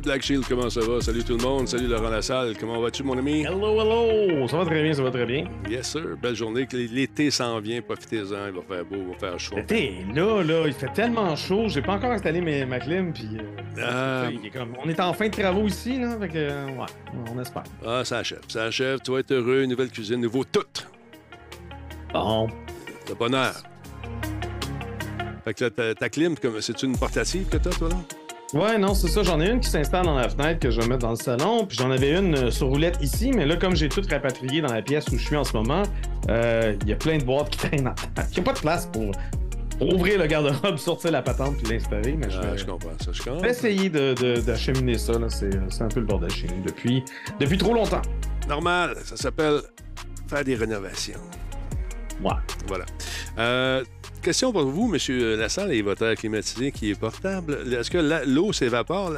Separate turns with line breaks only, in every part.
Salut Black Shield, comment ça va? Salut tout le monde. Salut Laurent Lassalle. Comment vas-tu, mon ami?
Hello, hello! Ça va très bien, ça va très bien.
Yes, sir. Belle journée. L'été s'en vient. Profitez-en. Il va faire beau, il va faire chaud.
L'été, là, là, il fait tellement chaud. J'ai pas encore installé mes, ma clim, puis. euh,
Ah.
il est comme- on est en fin de travaux ici, là. Fait que, euh, ouais, on espère.
Ah, ça achève. Ça achève. Tu vas être heureux. Nouvelle cuisine, nouveau tout.
Bon.
De bonheur. Fait que là, ta, ta clim, c'est-tu une portative que t'as, toi, là?
Ouais, non, c'est ça. J'en ai une qui s'installe dans la fenêtre que je vais mettre dans le salon. Puis j'en avais une euh, sur roulette ici, mais là, comme j'ai tout rapatrié dans la pièce où je suis en ce moment, euh, il y a plein de boîtes qui traînent en Il n'y a pas de place pour, ouvrir le garde-robe, sortir la patente puis l'installer. Mais je vais,
je comprends ça. Je comprends.
essayer de- de- d'acheminer ça. là. C'est c'est un peu le bordel chez nous depuis, depuis trop longtemps.
Normal. Ça s'appelle faire des rénovations.
Ouais.
Voilà. Euh, question pour vous, M. Lassalle, et votre air climatisé qui est portable. Est-ce que l'eau s'évapore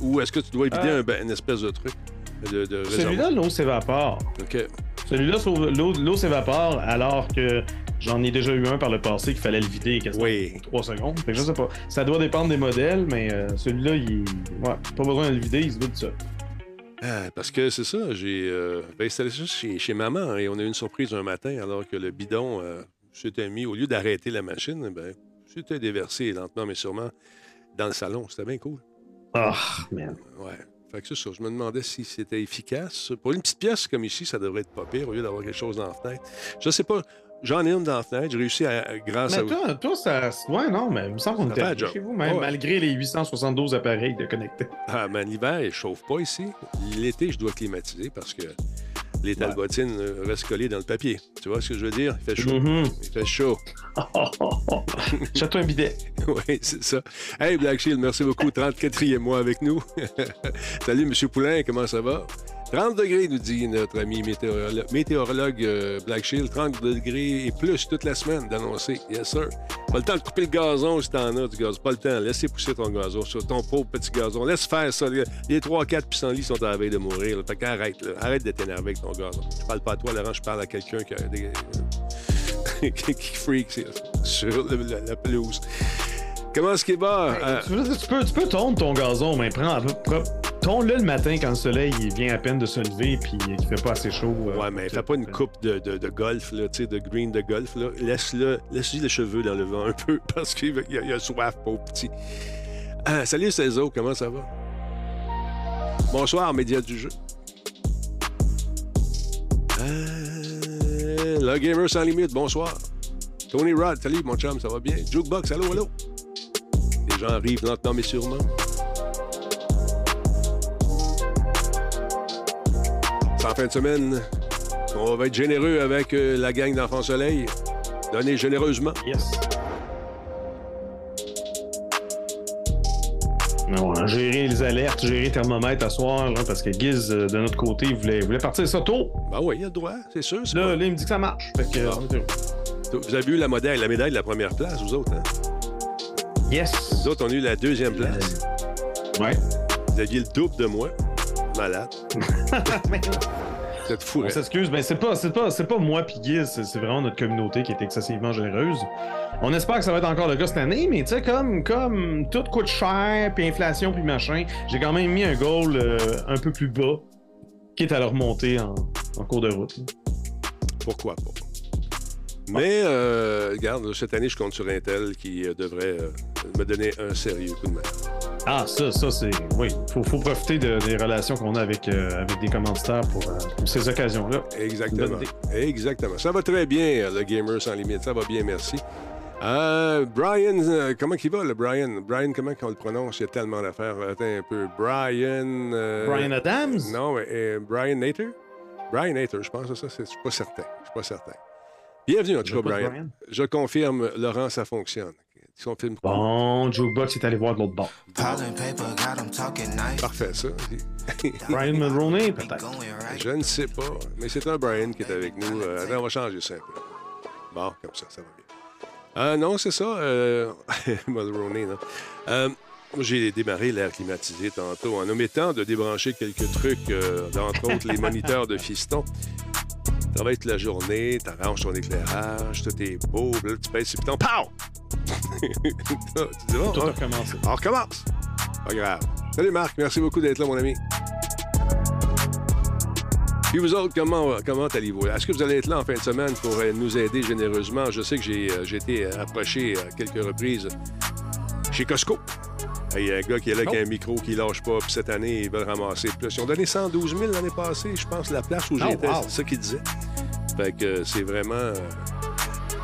ou est-ce que tu dois vider
Euh.
un ben, une espèce de truc de?
Celui-là, l'eau s'évapore.
OK.
Celui-là, l'eau s'évapore alors que j'en ai déjà eu un par le passé qu'il fallait le vider quasiment
Oui.
en 3 secondes. Fait que je sais pas. Ça doit dépendre des modèles, mais euh, celui-là, il. Ouais, pas besoin de le vider, il se vide ça.
Ah, parce que c'est ça, j'ai euh, ben, installé ça chez, chez maman et on a eu une surprise un matin alors que le bidon euh, s'était mis, au lieu d'arrêter la machine, ben, s'était déversé lentement mais sûrement dans le salon. C'était bien cool.
Ah, man.
Ouais. Fait que c'est ça. Je me demandais si c'était efficace. Pour une petite pièce comme ici, ça devrait être pas pire au lieu d'avoir quelque chose dans la fenêtre. Je sais pas. J'en ai une dans la fenêtre. J'ai réussi à, grâce à.
Mais toi, toi, ça. Ouais, non, mais il me semble qu'on était chez vous, même,
Ouais.
malgré les 872 appareils de connectés.
Ah, man, l'hiver, il chauffe pas ici. L'été, je dois climatiser parce que les talbotines euh, restent collées dans le papier. Tu vois ce que je veux dire? Il fait chaud.
Mhm.
Il fait chaud.
Jette-toi un bidet.
oui, c'est ça. Hey, Black Shield, merci beaucoup. 34e mois avec nous. Salut, M. Poulain, comment ça va? 30 degrés, nous dit notre ami météorolo- météorologue euh, Black Shield. 30 degrés et plus toute la semaine d'annoncer. Yes, sir. Pas le temps de couper le gazon si t'en as du gaz. Pas le temps. Laissez pousser ton gazon sur ton pauvre petit gazon. Laisse faire ça. Les- Les 3-4 pissenlits sont à la veille de mourir. là. Fait qu'arrête. là. Arrête de t'énerver avec ton gazon. Je parle pas à toi, Laurent. Je parle à quelqu'un qui a des... qui freak sur la pelouse. Comment est-ce qu'il va? Euh,
Tu, peux, tu peux tondre ton gazon, mais prends, tonds-le le matin quand le soleil il vient à peine de se lever puis qu'il fait pas assez chaud. euh,
Ouais, mais fais pas une coupe de, de- de golf, là, tu sais, de green de golf. Laisse-le, laisse-lui les cheveux dans le vent un peu parce qu'il a, il a soif, pauvre petit. Ah, salut Cézo, comment ça va? Bonsoir, médias du jeu. Euh, le Gamer sans limite, bonsoir. Tony Rod, salut mon chum, ça va bien? Jukebox, allô, allô? Les gens arrivent lentement mais sûrement. C'est en fin de semaine. On va être généreux avec euh, la gang d'Enfants Soleil. Donnez généreusement.
Yes. Non, hein, gérer les alertes, gérer le thermomètre à soir, parce que Giz, euh, de notre côté, il voulait, voulait partir ça tôt.
Ben oui, il y a le droit, c'est sûr.
Là,
pas-
là, il me dit que ça marche. Fait que,
Ah. Vous avez eu la médaille, la médaille de la première place, vous autres, hein?
Yes.
Vous autres, on a eu la deuxième place.
Ouais.
Vous aviez le double de moi. Malade. Vous êtes fou,
On
hein?
s'excuse, mais c'est pas, c'est pas, c'est pas moi puis Giz, c'est vraiment notre communauté qui est excessivement généreuse. On espère que ça va être encore le cas cette année, mais tu sais, comme, comme tout coûte cher, puis inflation, puis machin, j'ai quand même mis un goal euh, un peu plus bas, quitte à le remonter en, en cours de route.
Pourquoi pas? Mais, euh, regarde, cette année, je compte sur Intel qui euh, devrait euh, me donner un sérieux coup de main.
Ah, ça, ça, c'est. Oui, faut, faut profiter de- des relations qu'on a avec, avec des commanditaires pour, pour ces occasions-là.
Exactement. Exactement. Ça va très bien, le Gamer sans limite. Ça va bien, merci. Brian, comment il va, le Brian? Brian, comment on le prononce? Il y a tellement d'affaires. Attends un peu. Brian...
Brian Adams?
Non, mais, Brian Nater? Brian Nater, je pense que ça, je suis pas certain. Je suis pas certain. Bienvenue, en tout cas,
J'écoute
Brian. Je confirme, Laurent, ça fonctionne. Confirmes quoi?
Bon, Jukebox est allé voir de l'autre bord.
Parfait, ça.
Brian Mulroney, peut-être.
Je ne sais pas, mais c'est un Brian qui est avec nous. Euh, attends, on va changer ça un peu. Bon, comme ça, ça va bien. Euh, non, c'est ça. Euh... Mulroney, non. Euh, j'ai démarré l'air climatisé tantôt en omettant de débrancher quelques trucs, euh, entre autres les moniteurs de fiston. Travailles toute la journée, tu arranges ton éclairage, tout est beau, là, tu pèses sur le piton, pow! tu dis, bon,
Tout
hein,
a recommencé.
on recommence. Pas grave. Salut Marc, merci beaucoup d'être là, mon ami. Puis vous autres, comment, comment allez-vous? Est-ce que vous allez être là en fin de semaine pour euh, nous aider généreusement? Je sais que j'ai euh, j'ai été approché à quelques reprises chez Costco. Il y a un gars qui est là qui a un micro qui lâche pas, puis cette année, ils veulent ramasser plus. Ils ont donné 112 000 l'année passée, je pense, la place où
Oh,
j'étais.
wow.
C'est ça qu'ils disaient. Fait que euh, c'est vraiment. euh,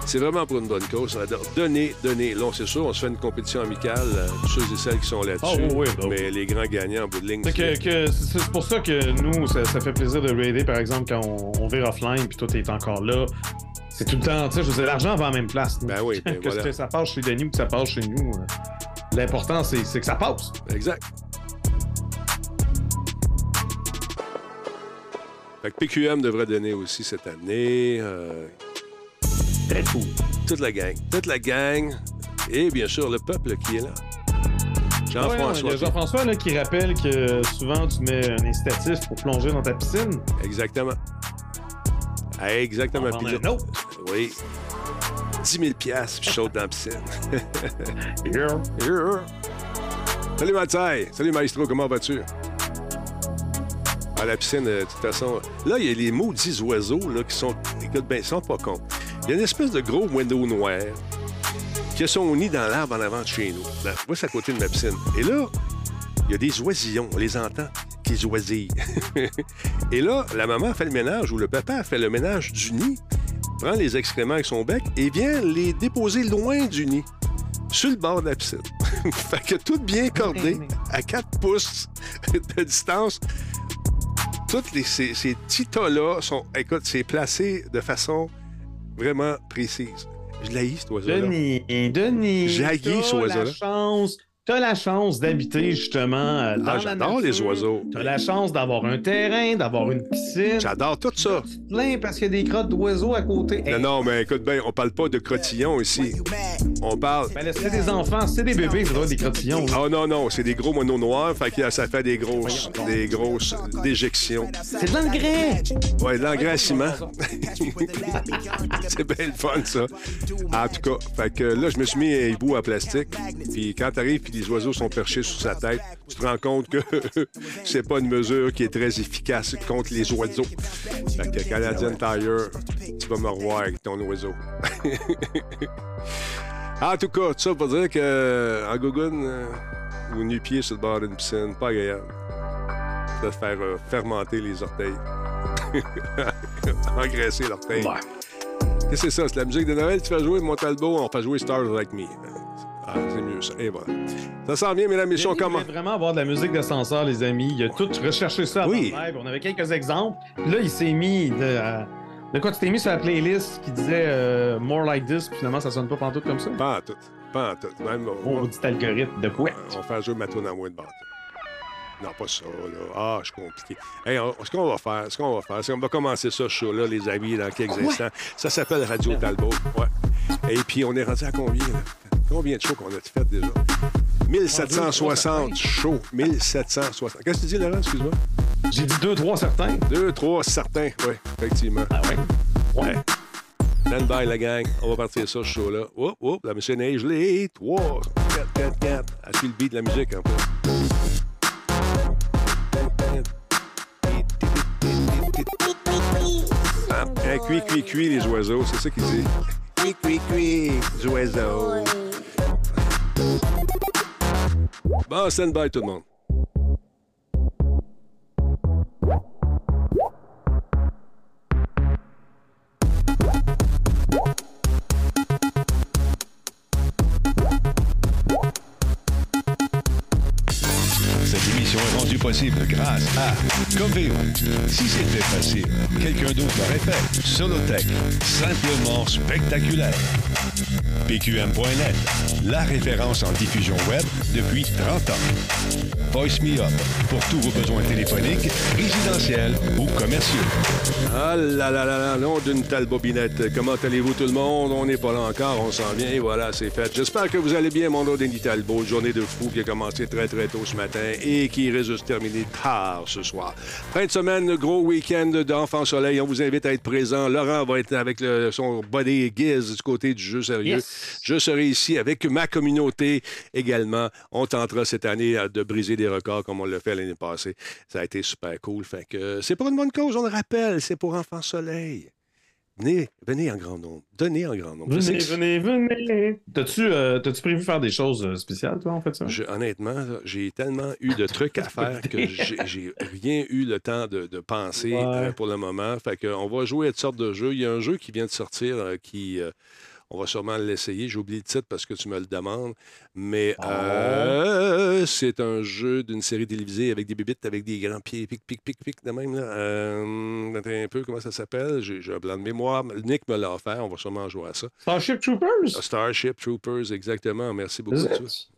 C'est vraiment pour une bonne cause. Donnez, donnez. Là, c'est sûr, on se fait une compétition amicale, euh, ceux et celles qui sont là-dessus.
Oui, bah oui.
mais les grands gagnants en bout de ligne.
C'est pour ça que nous, ça, ça fait plaisir de raider, par exemple, quand on, on vire offline puis toi, t'es encore là. C'est tout le temps, tu sais, je veux l'argent va en même place.
Ben oui, ben
que
voilà.
ça passe chez Denis ou que ça passe chez nous, euh, l'important, c'est c'est que ça passe.
Exact. Fait que PQM devrait donner aussi cette année. euh,
Très cool.
toute la gang. Toute la gang. Et bien sûr, le peuple qui est là.
Ouais, non, il y
Jean-François.
a Jean-François là, qui rappelle que souvent, tu mets un incitatif pour plonger dans ta piscine.
Exactement. Exactement.
On va en
Puis
prendre
là-
un autre.
Oui. 10 000 piastres, puis je saute dans la piscine.
Yeah.
Yeah. Salut Mathieu. Salut Maestro, comment vas-tu? À la piscine, euh, de toute façon. Là, il y a les maudits oiseaux là, qui sont. Écoute, ben, ils sont pas cons. Il y a une espèce de gros window noir qui a son nid dans l'arbre en avant de chez nous. Là, moi, c'est à côté de ma piscine. Et là, il y a des oisillons, on les entend, qui oisillent. et là, la maman fait le ménage ou le papa fait le ménage du nid, prend les excréments avec son bec et vient les déposer loin du nid, sur le bord de la piscine. fait que tout bien cordé, à 4 pouces de distance. Tous les, ces, ces petits tas-là sont. Écoute, c'est placé de façon vraiment précise. Je l'haïs, cet oiseau-là.
Denis, Denis.
J'ai ce oiseau-là.
la chance. T'as la chance d'habiter justement euh, dans
Ah, j'adore les oiseaux.
T'as la chance d'avoir un terrain, d'avoir une piscine.
J'adore tout ça.
Tu plains parce qu'il y a des crottes d'oiseaux à côté.
Non, non, mais écoute bien, on parle pas de crotillons ici. On parle.
Ben c'est des enfants, c'est des bébés, il faudra des crotillons. là.
Ah non, non, c'est des gros monos noirs, fait que ça fait des grosses, des grosses déjections.
C'est de l'engrais!
Ouais, de l'engrais à ciment. c'est bien le fun, ça. En tout cas, fait que là, je me suis mis un hibou en plastique. Puis quand t'arrives puis les oiseaux sont perchés sur sa tête, tu te rends compte que c'est pas une mesure qui est très efficace contre les oiseaux. Fait que Canadian Tire, tu vas me revoir avec ton oiseau. en tout cas, tout ça pour dire que euh, en Gougoune, euh, ou nu-pied sur le bord d'une piscine, pas agréable. De faire euh, fermenter les orteils. Engraisser l'orteil.
Ouais.
Qu'est-ce que c'est ça? C'est la musique de Noël. Tu fais jouer mon Talbot, on fait jouer Stars Like Me. Ah, c'est mieux ça. Et voilà. Ça sent bien, mesdames et messieurs, on commence.
vraiment avoir de la musique d'ascenseur, les amis. Il a tout recherché ça
Oui.
live. On avait quelques exemples. Puis là, il s'est mis de. De quoi? Tu t'es mis sur la playlist qui disait euh, More Like This, puis finalement ça sonne pas pantoute comme ça?
Pas en tout. Pas en tout. Même, on,
Oh, petit algorithme de quoi?
on fait jouer ma tourne en moins de bande. Non, pas ça, là. Ah, je suis compliqué. Hey, on- ce qu'on va faire, ce qu'on va faire, c'est qu'on va commencer ça, ce show-là, les amis, dans quelques instants. Ça s'appelle Radio Talbot. Ouais. Et puis, on est rendu à combien, là? Combien de shows qu'on a fait déjà? 1760 shows. 1760. Qu'est-ce que tu dis, Laurent? Excuse-moi.
J'ai dit deux, trois certains.
Deux, trois, certains. Oui, effectivement.
Ah ouais?
Ouais. Stand by, la gang. On va partir ça, ce show-là. Oup, oup, la machine est gelée. 3, 4, 4, 4. Elle suit le beat de la musique, en fait. Cuit, cuit, cuit, les oiseaux. C'est ça qu'ils disent. Cuit, cuit, cuit, les oiseaux. Bon, stand by, tout le monde.
Possible grâce à Coveo. Si c'était facile, quelqu'un d'autre l'aurait fait. Solotech, simplement spectaculaire. PQM.net, la référence en diffusion web depuis 30 ans. Voice Me Up, pour tous vos besoins téléphoniques, résidentiels ou commerciaux.
Ah là là là là, nom d'une telle bobinette. Comment allez-vous tout le monde? On n'est pas là encore, on s'en vient voilà, c'est fait. J'espère que vous allez bien, mon nom Denis Talbot. Journée de fou qui a commencé très très tôt ce matin et qui risque de se terminer tard ce soir. Fin de semaine, gros week-end d'Enfants Soleil. On vous invite à être présent. Laurent va être avec le- son body Giz du côté du jeux sérieux.
Yes.
Je serai ici avec ma communauté également. On tentera cette année de briser des records comme on l'a fait l'année passée. Ça a été super cool. Fait que euh, c'est pour une bonne cause, on le rappelle. C'est pour Enfants Soleil. Venez, venez en grand nombre. Donnez en grand nombre.
Venez, venez, venez. T'as-tu euh, t'as-tu prévu faire des choses euh, spéciales, toi, en fait, ça?
Je- honnêtement, j'ai tellement eu de trucs à faire que j'ai rien eu le temps de, de penser
Ouais.
euh, pour le moment. Fait que, on va jouer à toutes sortes de jeux. Il y a un jeu qui vient de sortir euh, qui. on va sûrement l'essayer. J'ai oublié le titre parce que tu me le demandes. Mais
Oh.
euh, c'est un jeu d'une série télévisée avec des bébites, avec des grands pieds, pic, pic, pic, pic, de même. Là. Euh, un peu, comment ça s'appelle? J'ai un blanc de mémoire. Nick me l'a offert. On va sûrement jouer à ça.
Starship Troopers?
Starship Troopers, exactement. Merci beaucoup.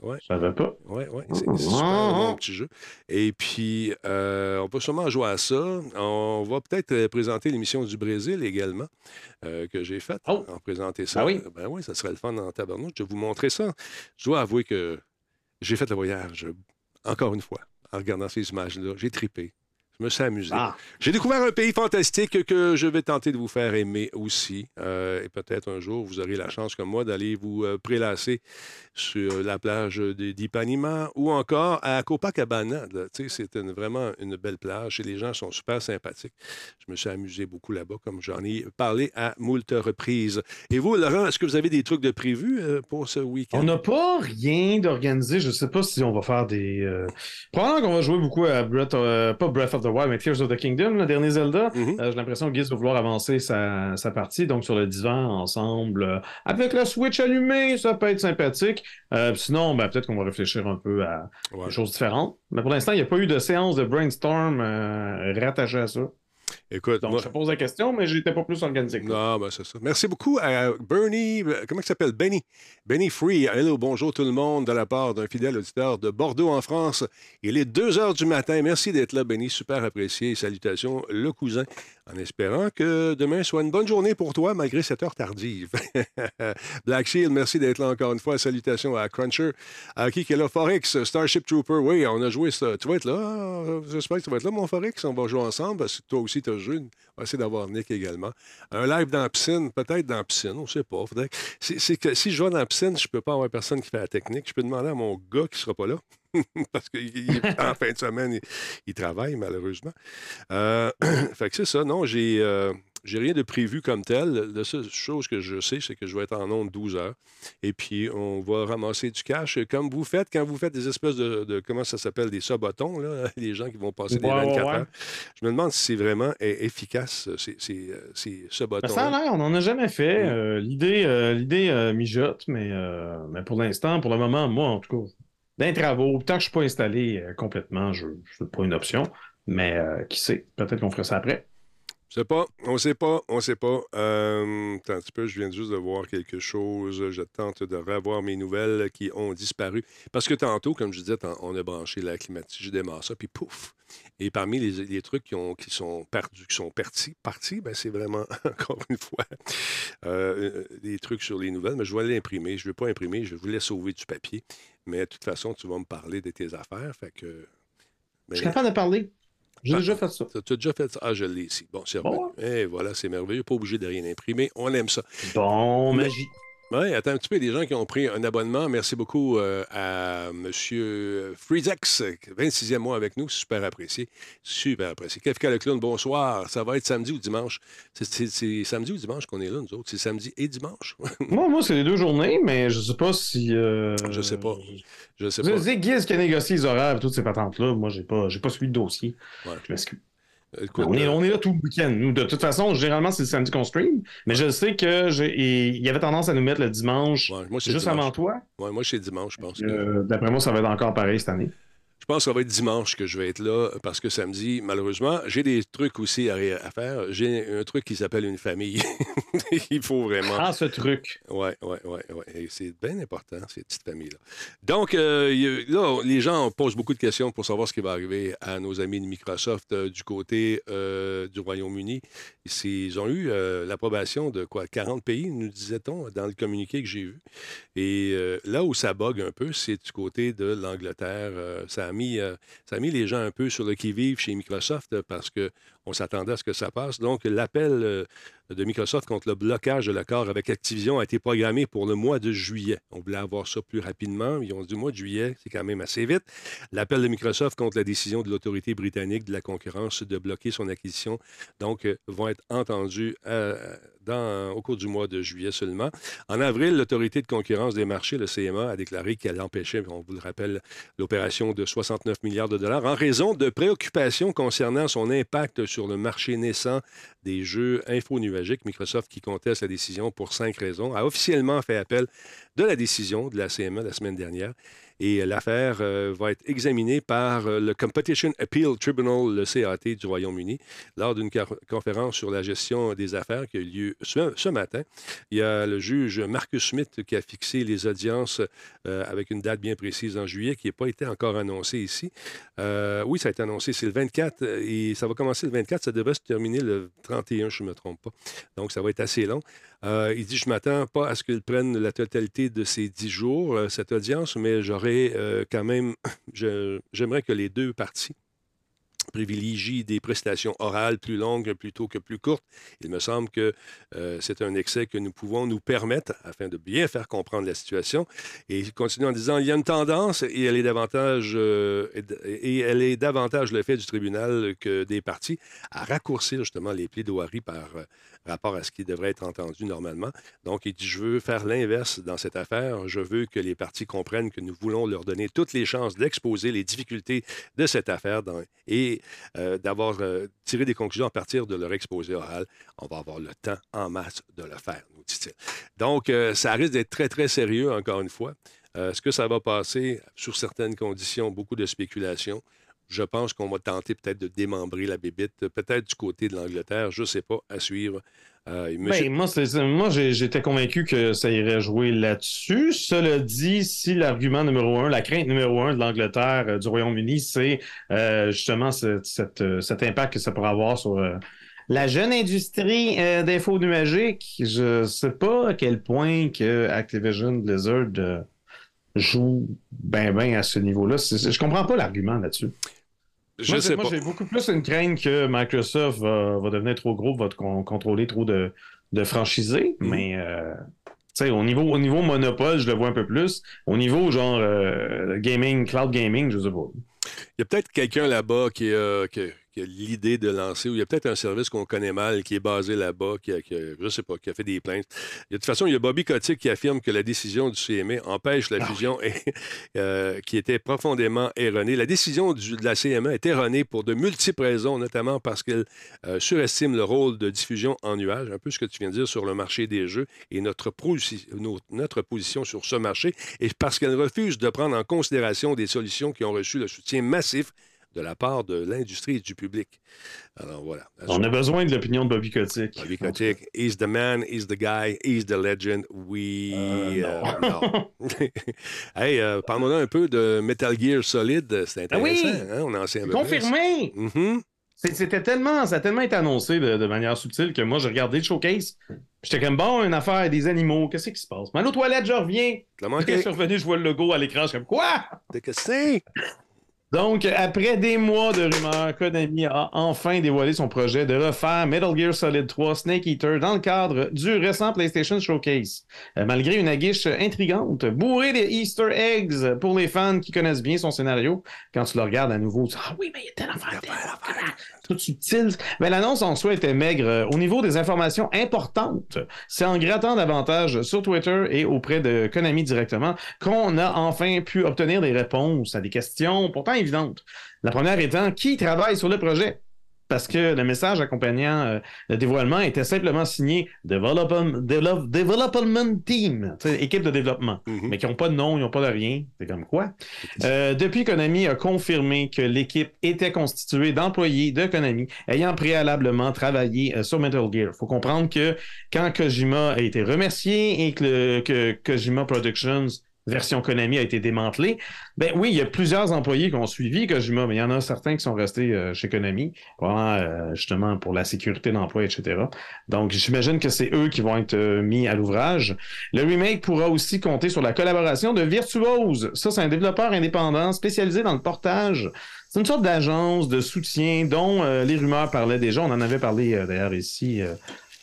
Ouais.
Je savais pas.
Oui, oui, c'est super un bon petit jeu. Et puis, euh, on peut sûrement jouer à ça. On va peut-être euh, présenter l'émission du Brésil également, euh, que j'ai faite.
Oh.
On présenter ça.
Ah oui?
Ben oui, ça serait le fun en tabarnouche. Je vais vous montrer ça. Je dois avouer que j'ai fait le voyage, encore une fois, en regardant ces images-là. J'ai tripé. Je me suis amusé.
Ah,
J'ai découvert un pays fantastique que je vais tenter de vous faire aimer aussi. Euh, et peut-être un jour, vous aurez la chance, comme moi, d'aller vous euh, prélasser sur la plage de- d'Ipanema ou encore à Copacabana. là. Tu sais, C'est une- vraiment une belle plage et les gens sont super sympathiques. Je me suis amusé beaucoup là-bas, comme j'en ai parlé à moult reprises. Et vous, Laurent, est-ce que vous avez des trucs de prévu euh, pour ce week-end?
on n'a pas rien d'organisé. Je sais pas si on va faire des. euh, Probablement qu'on va jouer beaucoup à Breath, euh, pas Breath of the Wild, mais Tears of the Kingdom, le dernier Zelda.
Mhm.
Euh, J'ai l'impression que Guiz va vouloir avancer sa, sa partie, donc sur le divan ensemble, euh, avec la Switch allumée, ça peut être sympathique. Euh, sinon, ben, peut-être qu'on va réfléchir un peu à
Ouais.
des choses différentes. Mais pour l'instant, il n'y a pas eu de séance de brainstorm rattachée à ça.
Écoute,
Donc,
moi-
je pose la question, mais j'étais pas plus organisé que.
Non, ben c'est ça. Merci beaucoup à Bernie, comment il s'appelle? Benny. Benny Free. Hello, bonjour tout le monde de la part d'un fidèle auditeur de Bordeaux en France. Il est 2 heures du matin. Merci d'être là, Benny. Super apprécié. Salutations, le cousin. En espérant que demain soit une bonne journée pour toi, malgré cette heure tardive. Black Shield, merci d'être là encore une fois. Salutations à Cruncher. À qui est là? Forex, Starship Trooper. Oui, on a joué ça. Tu vas être là? J'espère que tu vas être là, mon Forex. On va jouer ensemble parce que toi aussi, tu as joué. On va essayer d'avoir Nick également. Un live dans la piscine, peut-être dans la piscine, on ne sait pas. C'est que si je vais dans la piscine, je ne peux pas avoir personne qui fait la technique. Je peux demander à mon gars qui ne sera pas là. Parce qu'en fin de semaine, il, il travaille, malheureusement. Euh, fait que c'est ça. Non, j'ai. euh, j'ai rien de prévu comme tel. La seule chose que je sais, c'est que je vais être en onde 12 heures. Et puis, on va ramasser du cash comme vous faites quand vous faites des espèces de. de- comment ça s'appelle Des sabotons, là, les gens qui vont passer des
Ouais, ouais,
24
ouais.
heures. Je me demande si c'est vraiment efficace, ces, ces, ces sabotons.
Ça a l'air, on n'en a jamais fait. Euh, L'idée euh, l'idée, mijote, mais, mais pour l'instant, pour le moment, moi, en tout cas, d'un travaux, tant que je ne suis pas installé euh, complètement, je ne pas une option. Mais euh, qui sait, peut-être qu'on ferait ça après.
Je sais pas, on sait pas, on sait pas. Euh, un petit peu, je viens juste de voir quelque chose. Je tente de revoir mes nouvelles qui ont disparu. Parce que tantôt, comme je disais, on a branché la climatisée, je démarre ça, puis pouf! Et parmi les, les trucs qui, ont, qui sont perdus, qui sont partis, partis, ben c'est vraiment, encore une fois, euh, des trucs sur les nouvelles. Mais je vais l'imprimer. Je ne vais pas imprimer, je voulais sauver du papier. Mais de toute façon, tu vas me parler de tes affaires. Fait que.
Je suis capable de parler. J'ai
Ah.
déjà fait ça.
tu as déjà fait ça? Ah, je l'ai ici. Bon, c'est
Bon.
revenu. Et voilà, c'est merveilleux. Pas obligé de rien imprimer. On aime ça.
Bon,
Mais-
magie.
Oui, attends un petit peu. Il y a des gens qui ont pris un abonnement. Merci beaucoup euh, à M. Freezex, 26e mois avec nous. Super apprécié. Super apprécié. Kefka le clown, bonsoir. Ça va être samedi ou dimanche? C'est- C'est c'est samedi ou dimanche qu'on est là, nous autres? C'est samedi et dimanche?
Moi, moi c'est les deux journées, mais je sais pas si. euh,
Je sais pas. Je sais pas.
savez, Guiz qui a négocié les horaires et toutes ces patentes-là? Moi, j'ai pas, pas suivi le dossier.
Ouais.
Je m'excuse.
Écoute,
on, est, on est là tout le week-end. Nous, de toute façon, généralement, c'est le samedi qu'on stream. Mais je sais que il y avait tendance à nous mettre le dimanche
ouais, moi, c'est
juste
dimanche.
avant toi.
Ouais, moi, c'est dimanche, je pense.
Euh, D'après moi, ça va être encore pareil cette année.
Je pense que ça va être dimanche que je vais être là parce que samedi, malheureusement, j'ai des trucs aussi à, à faire. J'ai un truc qui s'appelle une famille. Il faut vraiment.
Ah, ce truc.
Oui, oui, oui. Ouais. C'est bien important, ces petites familles-là. Donc, euh, là, les gens posent beaucoup de questions pour savoir ce qui va arriver à nos amis de Microsoft euh, du côté euh, du Royaume-Uni. Ils ont eu euh, l'approbation de quoi 40 pays, nous disait-on, dans le communiqué que j'ai vu. Et euh, là où ça bug un peu, c'est du côté de l'Angleterre. Euh, ça, a euh, ça a mis les gens un peu sur le qui-vive chez Microsoft euh, parce que on s'attendait à ce que ça passe. Donc, l'appel euh, de Microsoft contre le blocage de l'accord avec Activision a été programmé pour le mois de juillet. On voulait avoir ça plus rapidement. Ils ont dit mois de juillet, c'est quand même assez vite. L'appel de Microsoft contre la décision de l'autorité britannique de la concurrence de bloquer son acquisition, donc, euh, vont être entendus euh, au cours du mois de juillet seulement. En avril, l'autorité de concurrence des marchés, le CMA, a déclaré qu'elle empêchait, on vous le rappelle, l'opération de 69 milliards de dollars en raison de préoccupations concernant son impact sur le marché naissant des jeux infonuagiques. Microsoft, qui conteste la décision pour cinq raisons, a officiellement fait appel de la décision de la CMA la semaine dernière. Et l'affaire euh, va être examinée par euh, le Competition Appeal Tribunal, le CAT du Royaume-Uni, lors d'une conférence sur la gestion des affaires qui a eu lieu ce, matin. Il y a le juge Marcus Smith qui a fixé les audiences euh, avec une date bien précise en juillet qui n'a pas été encore annoncée ici. oui, ça a été annoncé, c'est le 24 et ça va commencer le 24, ça devrait se terminer le 31, je ne me trompe pas. Donc, ça va être assez long. Euh, il dit Je ne m'attends pas à ce qu'ils prennent la totalité de ces dix jours, euh, cette audience, mais j'aurais euh, quand même, j'aimerais que les deux parties privilégie des prestations orales plus longues plutôt que plus courtes. Il me semble que euh, c'est un excès que nous pouvons nous permettre afin de bien faire comprendre la situation. Et il continue en disant, il y a une tendance et elle est davantage, euh, et elle est davantage le fait du tribunal que des partis à raccourcir justement les plaidoiries par rapport à ce qui devrait être entendu normalement. Donc, il dit, je veux faire l'inverse dans cette affaire. Je veux que les partis comprennent que nous voulons leur donner toutes les chances d'exposer les difficultés de cette affaire et euh, d'avoir euh, tiré des conclusions à partir de leur exposé oral. On va avoir le temps en masse de le faire, nous dit-il. Donc, euh, ça risque d'être très, très sérieux, encore une fois. Est-ce que ça va passer sur certaines conditions, beaucoup de spéculation? Je pense qu'on va tenter peut-être de démembrer la bébite, peut-être du côté de l'Angleterre, je ne sais pas, à suivre.
Euh, ben, moi, j'étais convaincu que ça irait jouer là-dessus. Cela dit, si l'argument numéro un, la crainte numéro un de l'Angleterre, euh, du Royaume-Uni, c'est euh, justement cet impact que ça pourrait avoir sur la jeune industrie d'infos numériques, je ne sais pas à quel point que Activision Blizzard joue bien bien à ce niveau-là. Je comprends pas l'argument là-dessus. Je moi, sais moi, j'ai beaucoup plus une crainte que Microsoft va, devenir trop gros, va contrôler trop de, de franchisés. Mhm. Mais euh, au niveau, au niveau monopole, je le vois un peu plus. Au niveau genre euh, gaming, cloud gaming, je sais pas.
Il y a peut-être quelqu'un là-bas qui, euh, qui, l'idée de lancer, ou il y a peut-être un service qu'on connaît mal qui est basé là-bas, qui, a, je sais pas, qui a fait des plaintes. de toute façon, il y a Bobby Kotick qui affirme que la décision du CMA empêche la ah fusion et, euh, qui était profondément erronée. La décision de la CMA est erronée pour de multiples raisons, notamment parce qu'elle euh, surestime le rôle de diffusion en nuage, un peu ce que tu viens de dire sur le marché des jeux et notre, notre position sur ce marché, et parce qu'elle refuse de prendre en considération des solutions qui ont reçu le soutien massif de la part de l'industrie et du public. Alors voilà.
On a besoin de l'opinion de Bobby Kotick.
Bobby Kotick, he's the man, he's the guy, he's the legend. We.
Euh, non.
Euh, hey, euh, parlons un peu de Metal Gear Solid. C'est intéressant.
Ah oui.
hein? On en sait un peu
Confirmé.
Mm-hmm.
C'était tellement, ça a tellement été annoncé de, manière subtile que moi, j'ai regardé le showcase. J'étais comme, bon, une affaire des animaux, qu'est-ce qui se passe? Mais à l'autre toilette, je reviens. Quand je suis revenu, je vois le logo à l'écran, je suis comme, quoi?
Qu'est-ce que c'est?
Donc, après des mois de rumeurs, Konami a enfin dévoilé son projet de refaire Metal Gear Solid 3 Snake Eater dans le cadre du récent PlayStation Showcase. Euh, malgré une aguiche intrigante, bourrée des Easter eggs pour les fans qui connaissent bien son scénario, quand tu le regardes à nouveau, tu dis Ah oui, mais il y a telle tout subtil. Mais l'annonce en soi était maigre. Au niveau des informations importantes, c'est en grattant davantage sur Twitter et auprès de Konami directement qu'on a enfin pu obtenir des réponses à des questions pourtant évidentes. La première étant qui travaille sur le projet? parce que le message accompagnant euh, le dévoilement était simplement signé Development, Team, équipe de développement, mm-hmm. mais qui n'ont pas de nom, ils n'ont pas de rien. C'est comme quoi? Euh, depuis, Konami a confirmé que l'équipe était constituée d'employés de Konami ayant préalablement travaillé euh, sur Metal Gear. Il faut comprendre que quand Kojima a été remercié et que, que Kojima Productions version Konami a été démantelée. Ben oui, il y a plusieurs employés qui ont suivi Kojima, mais il y en a certains qui sont restés euh, chez Konami, euh, justement pour la sécurité d'emploi, etc. Donc j'imagine que c'est eux qui vont être euh, mis à l'ouvrage. Le remake pourra aussi compter sur la collaboration de Virtuose. Ça, c'est un développeur indépendant spécialisé dans le portage. C'est une sorte d'agence de soutien dont les rumeurs parlaient déjà. On en avait parlé d'ailleurs ici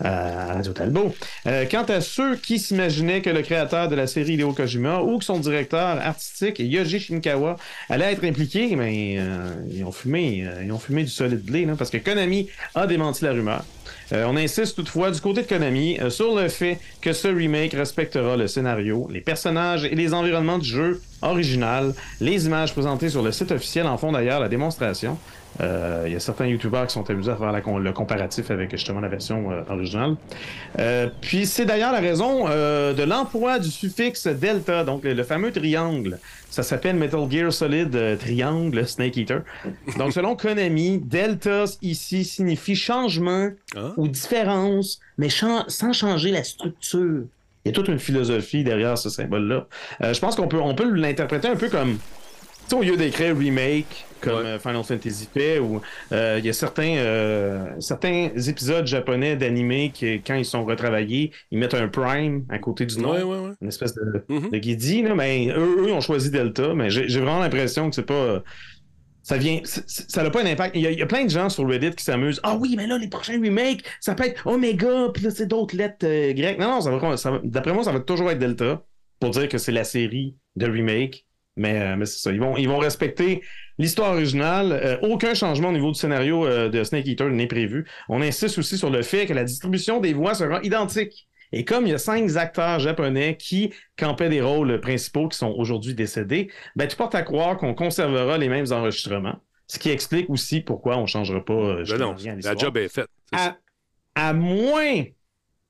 Talbot. Euh, quant à ceux qui s'imaginaient que le créateur de la série Hideo Kojima ou que son directeur artistique Yoji Shinkawa allait être impliqué, mais euh, ils ont fumé, euh, ils ont fumé du solide blé, parce que Konami a démenti la rumeur. on insiste toutefois du côté de Konami sur le fait que ce remake respectera le scénario, les personnages et les environnements du jeu original. Les images présentées sur le site officiel en font d'ailleurs la démonstration. Euh, il y a certains youtubeurs qui sont amusés à faire le comparatif avec justement la version euh, originale. Euh, puis c'est d'ailleurs la raison de l'emploi du suffixe delta, donc le, fameux triangle. Ça s'appelle Metal Gear Solid Triangle Snake Eater. Donc selon Konami, delta ici signifie changement ah. ou différence, mais sans changer la structure. Il y a toute une philosophie derrière ce symbole-là. je pense qu'on peut, on peut l'interpréter un peu comme au lieu d'écrire remake comme euh, Final Fantasy fait, où euh, il y a certains, euh, certains épisodes japonais d'animé qui, quand ils sont retravaillés, ils mettent un prime à côté du nom, une espèce de, mm-hmm. de guidi, mais eux, eux, ont choisi Delta, mais j'ai vraiment l'impression que c'est pas ça vient, ça n'a pas un impact. Il y, a, plein de gens sur Reddit qui s'amusent. Ah oui, mais là, les prochains remakes, ça peut être Omega, puis là, c'est d'autres lettres grecques. Non, non, ça d'après moi, ça va toujours être Delta pour dire que c'est la série de remake mais, euh, mais c'est ça. Ils vont, ils vont respecter l'histoire originale. Euh, aucun changement au niveau du scénario euh, de Snake Eater n'est prévu. On insiste aussi sur le fait que la distribution des voix sera identique. Et comme il y a cinq acteurs japonais qui campaient des rôles principaux qui sont aujourd'hui décédés, ben, tu portes à croire qu'on conservera les mêmes enregistrements. Ce qui explique aussi pourquoi on ne changera pas.
Ben non, la job est faite.
à moins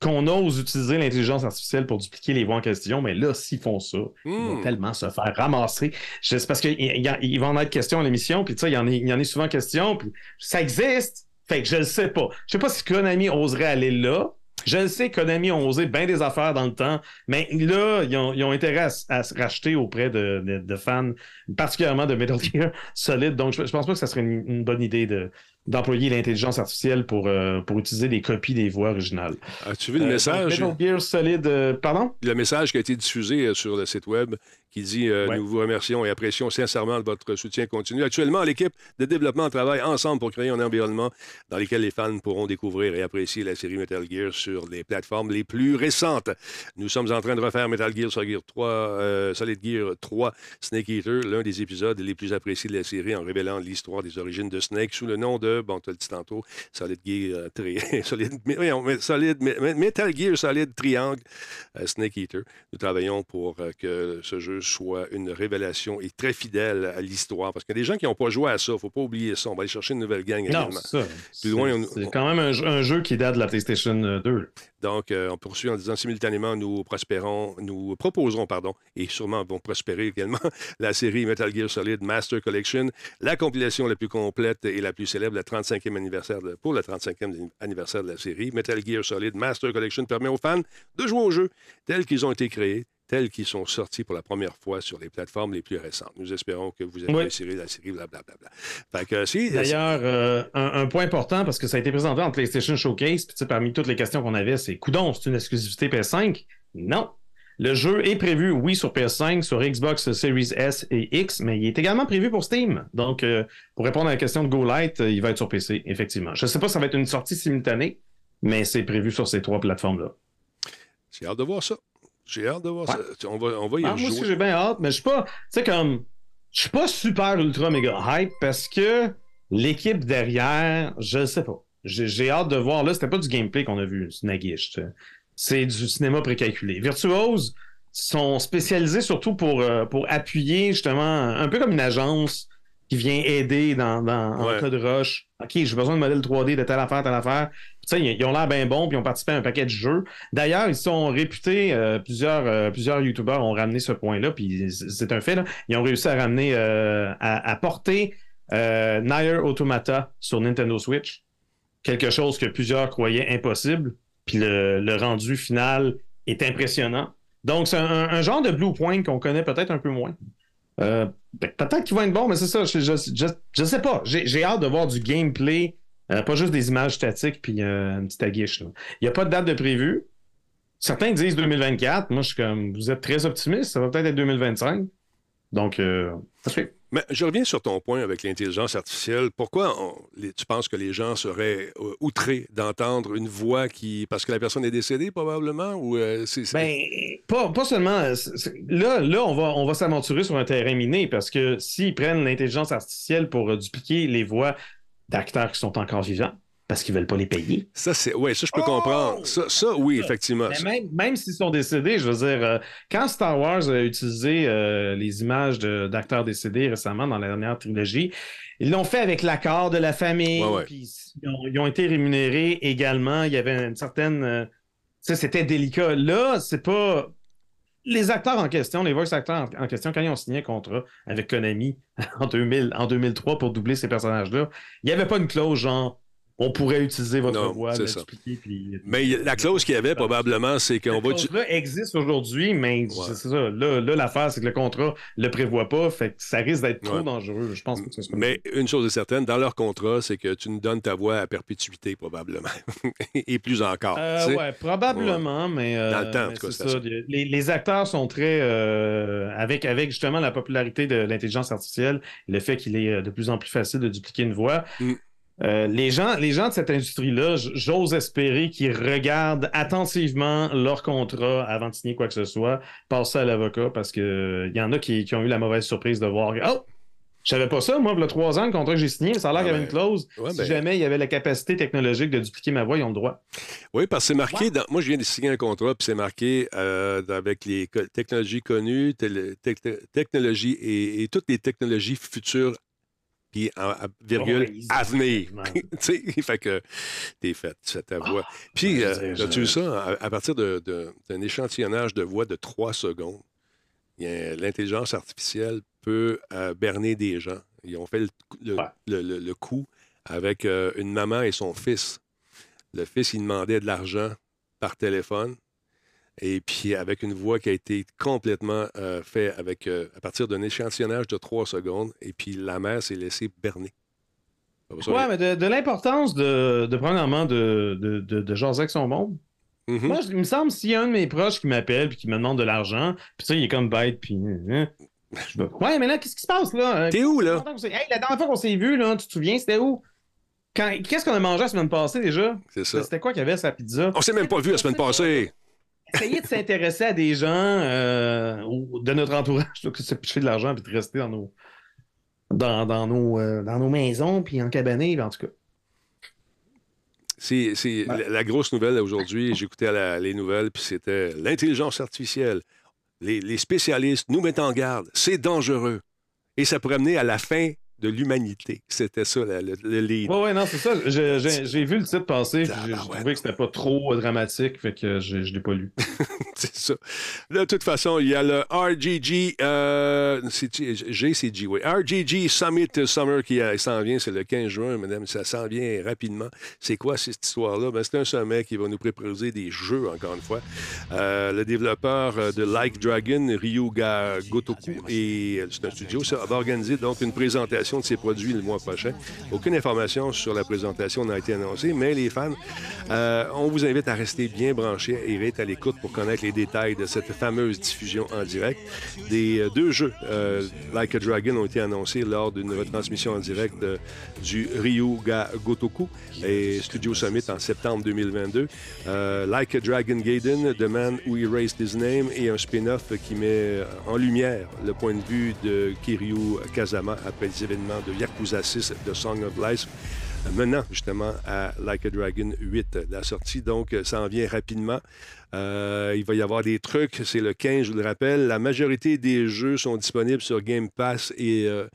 qu'on ose utiliser l'intelligence artificielle pour dupliquer les voix en question, mais là, s'ils font ça, ils vont hmm. tellement se faire ramasser. C'est parce qu'il va en être question à l'émission, puis tu sais, il y, en il y en a souvent question, puis ça existe. Fait que je le sais pas. Je sais pas si Konami oserait aller là. Je le sais, Konami ont osé bien des affaires dans le temps, mais là, ils ont, intérêt à, se racheter auprès de, fans, particulièrement de Metal Gear Solid. Donc, je, je pense pas que ça serait une bonne idée de, d'employer l'intelligence artificielle pour, euh, pour utiliser des copies des voix originales.
As-tu vu le euh, message?
Metal Gear Solid, euh, pardon?
Le message qui a été diffusé sur le site web qui dit Nous vous remercions et apprécions sincèrement votre soutien continu. Actuellement, l'équipe de développement travaille ensemble pour créer un environnement dans lequel les fans pourront découvrir et apprécier la série Metal Gear sur les plateformes les plus récentes. Nous sommes en train de refaire Metal Gear Solid Gear 3, Solid Gear 3 Snake Eater, l'un des épisodes les plus appréciés de la série en révélant l'histoire des origines de Snake sous le nom de bon, tu dit tantôt, Solid Gear, euh, tri... solid, solid, Metal Gear Solid Triangle, euh, Snake Eater. Nous travaillons pour euh, que ce jeu soit une révélation et très fidèle à l'histoire. Parce qu'il y a des gens qui n'ont pas joué à ça, il ne faut pas oublier ça. On va aller chercher une nouvelle gang
non, également. C'est quand même un, jeu qui date de la PlayStation 2.
Donc, on poursuit en disant simultanément, nous prospérons, nous proposerons, pardon, et sûrement vont prospérer également, la série Metal Gear Solid Master Collection, la compilation la plus complète et la plus célèbre, 35e anniversaire pour le 35e anniversaire de la série. Metal Gear Solid Master Collection permet aux fans de jouer aux jeux tels qu'ils ont été créés, tels qu'ils sont sortis pour la première fois sur les plateformes les plus récentes. Nous espérons que vous apprécierez la série, blablabla.
D'ailleurs, euh, un, point important, parce que ça a été présenté en PlayStation Showcase, puis parmi toutes les questions qu'on avait, c'est coudon, c'est une exclusivité PS5? Non. Le jeu est prévu, oui, sur PS5, sur Xbox Series S et X, mais il est également prévu pour Steam. Donc, euh, pour répondre à la question de Go Light, euh, il va être sur PC, effectivement. Je ne sais pas si ça va être une sortie simultanée, mais c'est prévu sur ces trois plateformes-là.
J'ai hâte de voir ça. J'ai hâte de voir ça. On va, on va y ah,
Moi aussi, j'ai bien hâte, mais je suis pas. Tu sais, comme. Je suis pas super ultra méga hype parce que l'équipe derrière, je ne sais pas. J'ai hâte de voir. Là, c'était pas du gameplay qu'on a vu, c'est c'est du cinéma précalculé. Virtuose sont spécialisés surtout pour, euh, pour appuyer justement un peu comme une agence qui vient aider dans, dans en cas de rush. OK, j'ai besoin de modèle 3D de telle affaire, telle affaire. Ils, ont l'air bien bons, puis ils ont participé à un paquet de jeux. D'ailleurs, ils sont réputés, euh, plusieurs, euh, plusieurs YouTubeurs ont ramené ce point-là, puis c'est un fait. Là. Ils ont réussi à ramener, à, à, porter Nier Automata sur Nintendo Switch. Quelque chose que plusieurs croyaient impossible. Puis le, rendu final est impressionnant. Donc, c'est un, un genre de Blue Point qu'on connaît peut-être un peu moins. Euh, ben, peut-être qu'il va être bon, mais c'est ça, je, je, je, sais pas. J'ai hâte de voir du gameplay, euh, pas juste des images statiques puis euh, une petite aguiche. Il n'y a pas de date de prévu. Certains disent 2024. Moi, je suis comme, vous êtes très optimiste, ça va peut-être être 2025. Donc, euh, ça se fait.
Mais je reviens sur ton point avec l'intelligence artificielle. Pourquoi tu penses que les gens seraient euh, outrés d'entendre une voix qui. Parce que la personne est décédée, probablement? Ou euh, c'est.
Ben, pas, pas seulement. euh, Là, là, on va, on va s'aventurer sur un terrain miné parce que s'ils prennent l'intelligence artificielle pour dupliquer les voix d'acteurs qui sont encore vivants, parce qu'ils veulent pas les payer.
Ça, c'est. Oui, ça, je peux
Oh!
comprendre. Ça, ça, oui, effectivement.
Mais même, même s'ils sont décédés, je veux dire, euh, quand Star Wars a utilisé euh, les images d'acteurs décédés récemment dans la dernière trilogie, ils l'ont fait avec l'accord de la famille,
Ouais, ouais.
puis ils ont, ils ont été rémunérés également. Il y avait une certaine. euh, tu sais, c'était délicat. Là, c'est pas. Les acteurs en question, les voice acteurs en, en question, quand ils ont signé un contrat avec Konami en, 2000, en 2003 pour doubler ces personnages-là, il n'y avait pas une clause genre on pourrait utiliser votre
Non,
voix,
c'est
la
ça.
dupliquer, puis-
Mais la clause qu'il y avait, probablement, c'est qu'on va.
cette clause-là existe aujourd'hui, mais
Ouais.
c'est ça. Là, là, l'affaire, c'est que le contrat le prévoit pas. Fait que ça risque d'être trop
Ouais.
dangereux. Je pense que
Mais une chose est certaine, dans leur contrat, c'est que tu nous donnes ta voix à perpétuité, probablement. Et plus encore.
Euh, ouais, probablement, mais, euh,
Dans le temps, en tout cas,
ça. Les, les acteurs sont très euh, avec avec justement la popularité de l'intelligence artificielle, le fait qu'il est de plus en plus facile de dupliquer une voix.
Mm.
Euh, les gens, les gens de cette industrie-là, j'ose espérer qu'ils regardent attentivement leur contrat avant de signer quoi que ce soit, passent ça à l'avocat parce que il y en a qui, qui ont eu la mauvaise surprise de voir oh je savais pas ça, moi, il y a trois ans, le contrat que j'ai signé, ça a l'air
Ah
qu'il y avait
ben,
une clause.
ouais,
si
ben-
jamais il y avait la capacité technologique de dupliquer ma voix, ils ont le droit.
Oui, parce que c'est marqué. Dans... Moi, je viens de signer un contrat, puis c'est marqué euh, avec les technologies connues, télé- technologies et, et toutes les technologies futures, en, à- virgule, à venir. Fait que t'es fait, tu fais ta voix.
Ah,
Puis,
ben,
euh, as-tu vu ça? À, à partir de- de- d'un échantillonnage de voix de trois secondes, l'intelligence artificielle peut euh, berner des gens. Ils ont fait le, le-
Ouais.
le- le- le coup avec euh, une maman et son fils. Le fils, il demandait de l'argent par téléphone. Et puis, avec une voix qui a été complètement euh, fait avec, euh, à partir d'un échantillonnage de trois secondes. Et puis, la mère s'est laissée berner.
Ouais, mais de, de l'importance de, de premièrement, de, de, de, de jaser son monde.
Mhm.
Moi, il me semble, s'il y a un de mes proches qui m'appelle puis qui me demande de l'argent, puis ça, il est comme bête, puis. hein, je vais- Ouais, mais là, qu'est-ce qui se passe, là?
T'es où, là?
Hey, la dernière fois qu'on s'est vu, là, tu te souviens, c'était où? Quand- Qu'est-ce qu'on a mangé la semaine passée déjà?
C'est ça.
C'était quoi qu'il y avait sa pizza?
On s'est même pas vu la semaine passée.
Essayer de s'intéresser à des gens euh, de notre entourage qui se picher de l'argent puis de rester dans nos dans, dans nos, euh, dans nos maisons puis en cabané, en tout cas.
C'est
Ouais.
la, la grosse nouvelle aujourd'hui. J'écoutais les nouvelles, puis c'était l'intelligence artificielle. Les, les spécialistes nous mettent en garde. C'est dangereux. Et ça pourrait mener à la fin de l'humanité. C'était ça, le, le lead.
Ouais, ouais, non, c'est ça. J'ai vu le titre passer. J'ai trouvé que c'était pas trop euh, dramatique, fait que je, je l'ai pas lu.
C'est ça. De toute façon, il y a le RGG, euh, GCG, oui. RGG Summit Summer qui euh, s'en vient, c'est le 15 juin, madame, ça s'en vient rapidement. C'est quoi cette histoire-là? Ben, c'est un sommet qui va nous préposer des jeux, encore une fois. Euh, le développeur euh, de Like Dragon, Ryuga Gotoku, et euh, c'est un studio, ça, va organiser donc une présentation de ses produits le mois prochain. Aucune information sur la présentation n'a été annoncée, mais les fans, euh, on vous invite à rester bien branchés et être à l'écoute pour connaître les détails de cette fameuse diffusion en direct. Des euh, deux jeux, euh, Like a Dragon, ont été annoncés lors d'une retransmission en direct du Ryuga Gotoku et Studio Summit en septembre 2022. Euh, like a Dragon Gaiden, The Man Who Erased His Name et un spin-off qui met en lumière le point de vue de Kiryu Kazama après les de Yakuza 6 de Song of Life menant justement à Like a Dragon 8. La sortie, donc, s'en vient rapidement. Euh, il va y avoir des trucs, c'est le 15, je vous le rappelle. La majorité des jeux sont disponibles sur Game Pass et euh,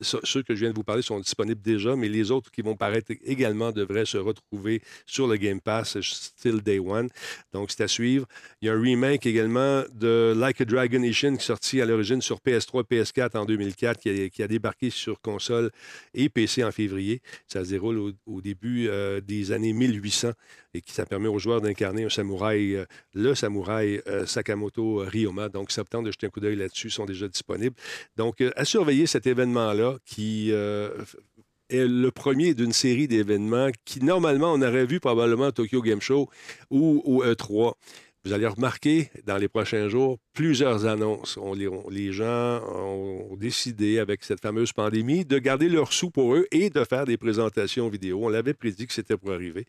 ceux que je viens de vous parler sont disponibles déjà, mais les autres qui vont paraître également devraient se retrouver sur le Game Pass, still day one. Donc, c'est à suivre. Il y a un remake également de Like a Dragon Nation qui est sorti à l'origine sur PS3 PS4 en 2004, qui a, débarqué sur console et PC en février. Ça se déroule au, début euh, des années 1800 et qui ça permet aux joueurs d'incarner un samouraï, euh, le samouraï euh, Sakamoto Ryoma. Donc, septembre, de jeter un coup d'œil là-dessus, sont déjà disponibles. Donc, à surveiller cet événement-là qui est le premier d'une série d'événements qui, normalement, on aurait vu probablement au Tokyo Game Show ou au E3. Vous allez remarquer dans les prochains jours plusieurs annonces. On, les, gens ont décidé, avec cette fameuse pandémie, de garder leurs sous pour eux et de faire des présentations vidéo. On l'avait prédit que c'était pour arriver.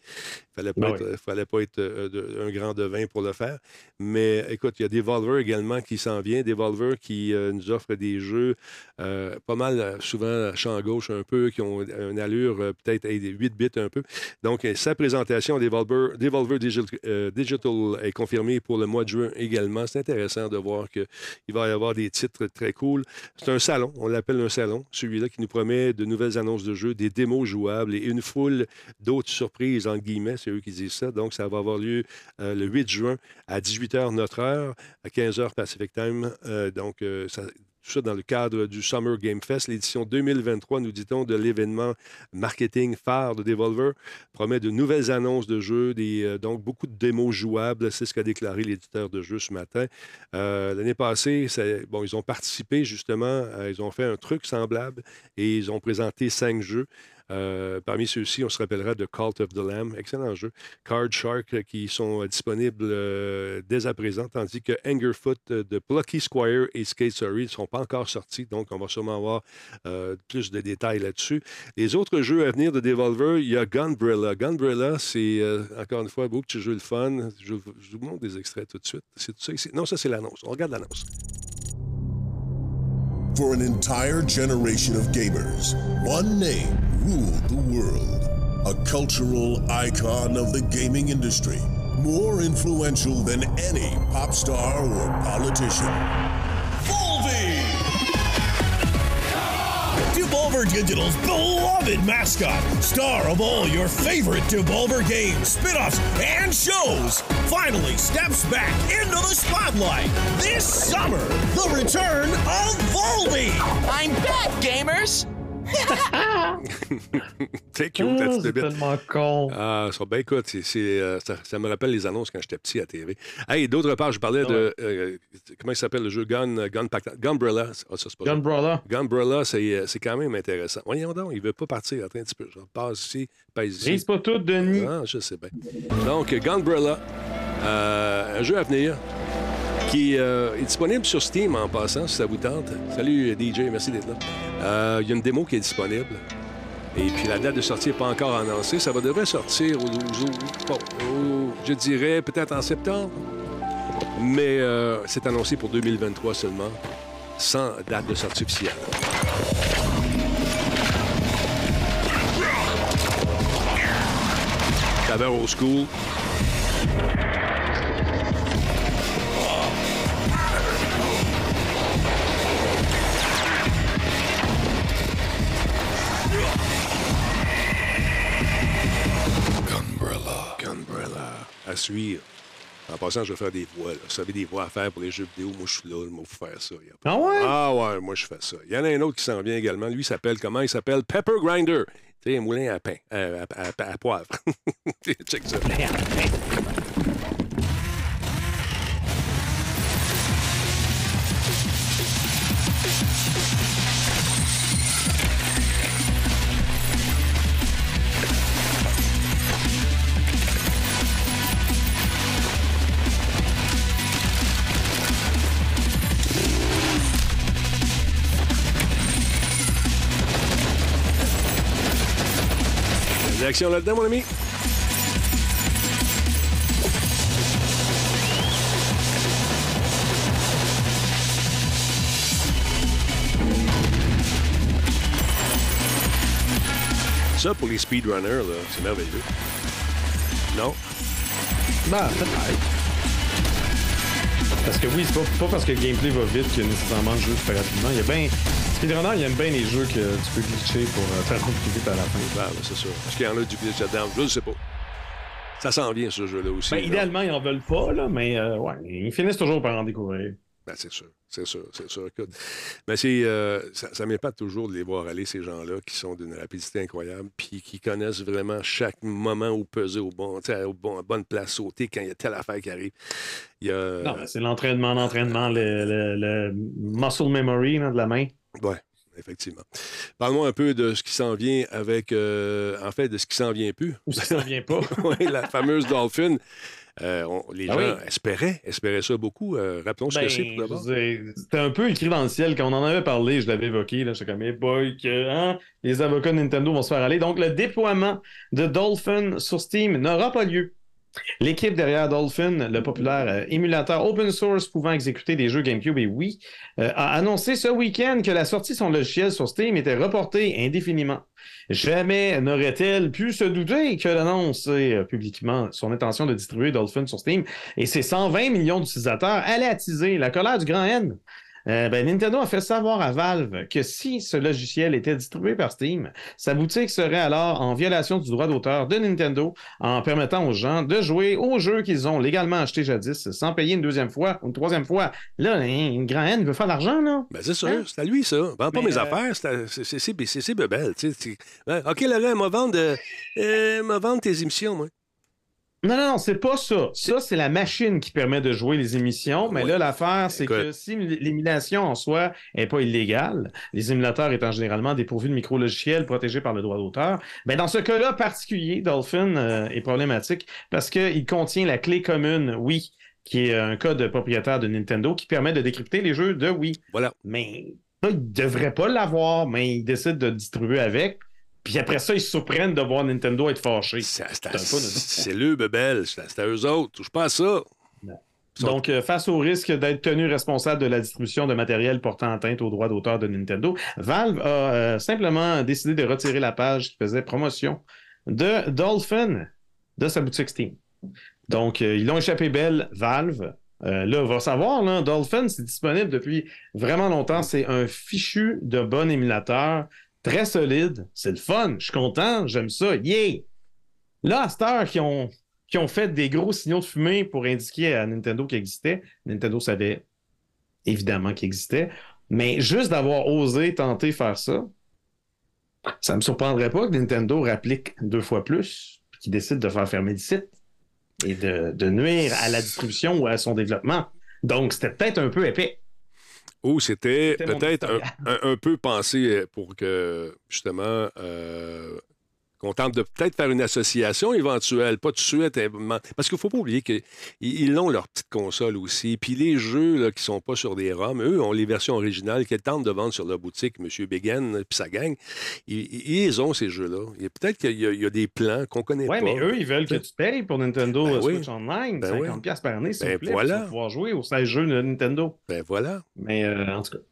Il ne fallait pas être, fallait pas être euh, un grand devin pour le faire. Mais écoute, il y a Devolver également qui s'en vient. Devolver qui euh, nous offre des jeux euh, pas mal, souvent à champ gauche un peu, qui ont une allure peut-être 8 bits un peu. Donc, sa présentation Devolver, Devolver Digital, Digital est confirmée pour le mois de juin également. C'est intéressant de voir qu'il va y avoir des titres très cool. C'est un salon, on l'appelle un salon, celui-là qui nous promet de nouvelles annonces de jeux, des démos jouables et une foule d'autres surprises, en guillemets, c'est eux qui disent ça. Donc, ça va avoir lieu euh, le 8 juin à 18h notre heure, à 15h Pacific Time. Euh, donc, euh, ça, tout ça dans le cadre du Summer Game Fest. L'édition 2023, nous dit-on, de l'événement marketing phare de Devolver promet de nouvelles annonces de jeux, euh, donc beaucoup de démos jouables. C'est ce qu'a déclaré l'éditeur de jeux ce matin. Euh, l'année passée, ils ont participé justement, ils ont fait un truc semblable et ils ont présenté cinq jeux. Euh, parmi ceux-ci, on se rappellera de Cult of the Lamb, excellent jeu. Card Shark euh, qui sont euh, disponibles dès à présent, tandis que Angerfoot de Plucky Squire et Skate Story ne sont pas encore sortis, donc on va sûrement avoir plus de détails là-dessus. Les autres jeux à venir de Devolver, il y a Gunbrella. Gunbrella, c'est encore une fois beaucoup de jeux le fun. Je, vous montre des extraits tout de suite. C'est. Non, ça c'est l'annonce. On regarde l'annonce.
For an entire generation of gamers, one name ruled the world. A cultural icon of the gaming industry, more influential than any pop star or politician. Digital's beloved mascot, star of all your favorite Devolver games, spin-offs, and shows, finally steps back into the spotlight this summer. The return of Volby.
I'm back, gamers.
C'est cute, ah,
C'est tellement con.
Ah, ça, ben écoute, euh, ça, me rappelle les annonces quand j'étais petit à TV. Hey, d'autre part, je parlais ah de. Euh, comment il s'appelle le jeu? Gun, Gun Gunbrella. Ah, ça, pas
Gunbrella.
Gunbrella, euh, c'est quand même intéressant. Voyons donc, il veut pas partir. Attends un petit peu. Je passe ici, passe ici.
Rise pas tout, Denis.
Ah, je sais bien. Donc, Gunbrella, un jeu à venir qui euh, est disponible sur Steam en passant, si ça vous tente. Salut DJ, merci d'être là. Euh, il y a une démo qui est disponible. Et puis la date de sortie n'est pas encore annoncée. Ça va devrait sortir au, je dirais peut-être en septembre. Mais euh, c'est annoncé pour 2023 seulement, sans date de sortie officielle. Saveur au school. À suivre. En passant, je vais faire des voix. Là. Vous savez, des voix à faire pour les jeux vidéo. Moi, je suis là, moi, vous faire ça.
Ah ouais?
Ah ouais, moi, je fais ça. Il y en a un autre qui s'en vient également. Lui, il s'appelle comment? Il s'appelle? Pepper Grinder. Tu sais, un moulin à pain, euh, à, à, à, poivre. Check ça. Réaction là-dedans, mon ami? Ça, pour les speedrunners, là, c'est merveilleux. Non?
Ben, peut-être. Parce que oui, c'est pas, parce que le gameplay va vite que nécessairement le jeu se fait rapidement. Il y a bien. Speedrunner, il aime bien les jeux que tu peux glitcher pour euh, faire plus vite à la fin.
Ah, ben, c'est sûr. Est-ce qu'il y en a du glitch là-dedans? Je ne sais pas. Ça s'en vient, ce jeu-là aussi.
Ben,
là.
idéalement, ils en veulent pas, là, mais euh, ouais, ils finissent toujours par en découvrir.
Ben, c'est sûr, c'est sûr, c'est sûr. Mais c'est, euh, ça, ça m'épate toujours de les voir aller, ces gens-là, qui sont d'une rapidité incroyable, puis qui connaissent vraiment chaque moment où peser au bon, au bon, à bonne place, sauter quand il y a telle affaire qui arrive. Il y a,
Non, ben, c'est l'entraînement, l'entraînement, le, le- le muscle memory là, de la main.
Ouais, effectivement. Parle-moi un peu de ce qui s'en vient avec, euh, en fait, de ce qui s'en vient plus.
Ou ça ne vient pas.
oui, la fameuse Dolphin. Euh, on- les
Ah
gens
oui.
espéraient, espéraient ça beaucoup. Euh, rappelons ce
Ben,
que c'est pour
je
d'abord.
C'était un peu écrit dans le ciel. Quand on en avait parlé, je l'avais évoqué. Là, j'étais comme, hey boy, que, hein, les avocats de Nintendo vont se faire aller. Donc, le déploiement de Dolphin sur Steam n'aura pas lieu. L'équipe derrière Dolphin, le populaire euh, émulateur open source pouvant exécuter des jeux GameCube et Wii, euh, a annoncé ce week-end que la sortie de son logiciel sur Steam était reportée indéfiniment. Jamais n'aurait-elle pu se douter que l'annoncer euh, publiquement son intention de distribuer Dolphin sur Steam et ses 120 millions d'utilisateurs allait attiser la colère du grand N. Euh, ben, Nintendo a fait savoir à Valve que si ce logiciel était distribué par Steam, sa boutique serait alors en violation du droit d'auteur de Nintendo en permettant aux gens de jouer aux jeux qu'ils ont légalement achetés jadis sans payer une deuxième fois ou une troisième fois. Là, hein, une grand N veut faire de l'argent, là.
Ben, c'est sûr,
Hein?
c'est à lui, ça. Vends pas mes
euh,
affaires, c'est bebelle. tu sais, c'est- Ouais, OK, Laurent, m'a vendre, euh, m'a vendre tes émissions, moi.
Non, non, non, c'est pas ça. Ça, c'est la machine qui permet de jouer les émissions. Mais
Ouais.
là, l'affaire, c'est que si l'émulation en soi n'est pas illégale, les émulateurs étant généralement dépourvus de micro-logiciels protégés par le droit d'auteur, ben dans ce cas-là particulier, Dolphin euh, est problématique parce qu'il contient la clé commune Wii, qui est un code propriétaire de Nintendo qui permet de décrypter les jeux de Wii.
Voilà.
Mais là, ils ne devraient pas l'avoir, mais ils décident de le distribuer avec. Puis après ça, ils se surprennent de voir Nintendo être fâché.
C'est c'est le bebelle, c'est à eux autres. Touche pas à ça.
Donc, euh, face au risque d'être tenu responsable de la distribution de matériel portant atteinte aux droits d'auteur de Nintendo, Valve a euh, simplement décidé de retirer la page qui faisait promotion de Dolphin de sa boutique Steam. Donc, euh, ils l'ont échappé belle, Valve. Là, on va savoir, là, Dolphin, c'est disponible depuis vraiment longtemps. C'est un fichu de bon émulateur, très solide. C'est le fun. Je suis content. J'aime ça. Yeah! Là, à cette qui ont, fait des gros signaux de fumée pour indiquer à Nintendo qu'il existait, Nintendo savait évidemment qu'il existait, mais juste d'avoir osé tenter faire ça, ça ne me surprendrait pas que Nintendo rapplique deux fois plus, puis qu'il décide de faire fermer le site et de, de nuire à la distribution ou à son développement. Donc, c'était peut-être un peu épais.
Ou c'était peut-être un,
historial.
un- un peu pensé pour que, justement, euh, qu'on tente de peut-être faire une association éventuelle, pas tout de suite. euh, Parce qu'il ne faut pas oublier qu'ils ils ont leur petite console aussi. Puis les jeux là, qui ne sont pas sur des ROM, eux ont les versions originales qu'ils tentent de vendre sur leur boutique, M. Begin puis sa gang. Ils, ont ces jeux-là. Peut-être qu'il y, a- il y a des plans qu'on connaît
Ouais,
pas.
mais eux, ils veulent que tu payes pour Nintendo
Ben
euh,
oui.
Switch Online,
Ben
50$ piastres par année, s'il
Ben
vous plaît,
voilà.
pour pouvoir jouer aux 16 jeux de Nintendo.
Ben voilà.
Mais euh, en tout cas.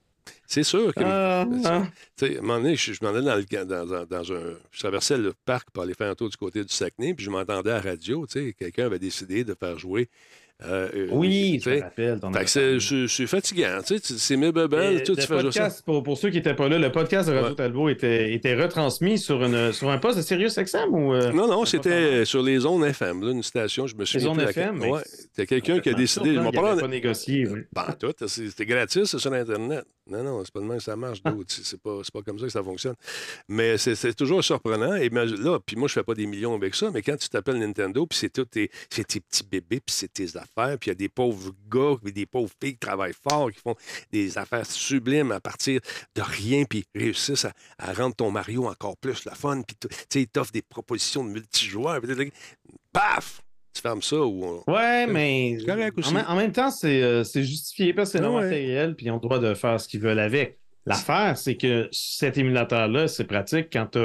C'est sûr que.
Ah, ah.
Tu sais, un moment donné, je, je m'en allais dans, le, dans un. Je traversais le parc pour aller faire un tour du côté du Saguenay, puis je m'entendais à la radio, tu sais, quelqu'un avait décidé de faire jouer. Euh, euh,
Oui,
tu
je me rappelle.
c'est- c'est fatigant, tu- c'est mes bebelles,
Et
tout,
le
tu fais
podcast, pour, pour ceux qui n'étaient pas là, le podcast de Radio
Ouais.
Talbot était, était retransmis sur, une, sur un poste de Sirius XM ou. euh,
Non, non, c'était sur les zones FM, là, une station, je me souviens.
zones
plus
FM, mais
Ouais, c'était quelqu'un qui a décidé. Je m'en parlais-
pas négocié. oui.
Pas tout, c'était gratis c'est sur Internet. Non, non, c'est pas de même que ça marche, dude. C'est c'est pas, pas comme ça que ça fonctionne. Mais c'est toujours surprenant. Et là, puis moi, je fais pas des millions avec ça, mais quand tu t'appelles Nintendo, puis c'est tous tes, c'est tes petits bébés, puis c'est tes affaires, puis il y a des pauvres gars, puis des pauvres filles qui travaillent fort, qui font des affaires sublimes à partir de rien, puis réussissent à, à rendre ton Mario encore plus le fun, puis tu sais, ils t'offrent des propositions de multijoueurs, puis paf! Tu fermes ça ou on-
Ouais, mais
C'est correct
en,
aussi.
même- en même temps, c'est euh, c'est justifié parce que c'est
Ah
leur
ouais.
matériel puis ils ont le droit de faire ce qu'ils veulent avec. L'affaire, c'est que cet émulateur-là, c'est pratique quand tu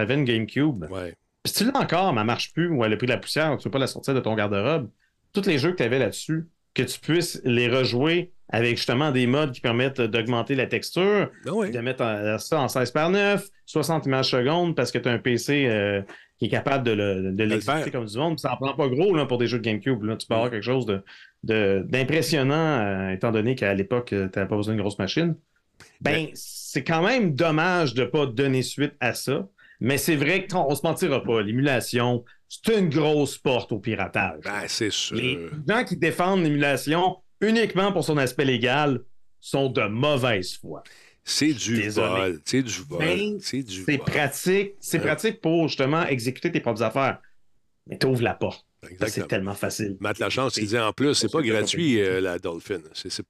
avais une GameCube.
Ouais.
Puis tu l'as encore, mais elle marche plus ou elle a pris de la poussière, tu peux pas la sortir de ton garde-robe. Tous les jeux que tu avais là-dessus, que tu puisses les rejouer avec justement des modes qui permettent d'augmenter la texture,
Ben
de mettre en- ça en 16 par 9, 60 images secondes parce que tu as un PC euh, qui est capable de le- de
le
l'exécuter comme du monde. Ça en prend pas gros là, pour des jeux de GameCube. Là. Tu peux avoir quelque chose de, de- d'impressionnant, euh, étant donné qu'à l'époque, tu n'avais pas besoin d'une grosse machine. Ben, c'est quand même dommage de ne pas donner suite à ça. Mais c'est vrai qu'on ne se mentira pas, l'émulation, c'est une grosse porte au piratage.
Ben, c'est sûr.
Les gens qui défendent l'émulation uniquement pour son aspect légal sont de mauvaise foi.
C'est du vol. C'est du vol. C'est du
C'est pratique, c'est
Ouais.
pratique pour justement exécuter tes propres affaires. Mais tu ouvres la porte. C'est tellement facile.
Matt Lachance, il dit en plus, c'est pas gratuit, euh, la Dolphin. C'est sûr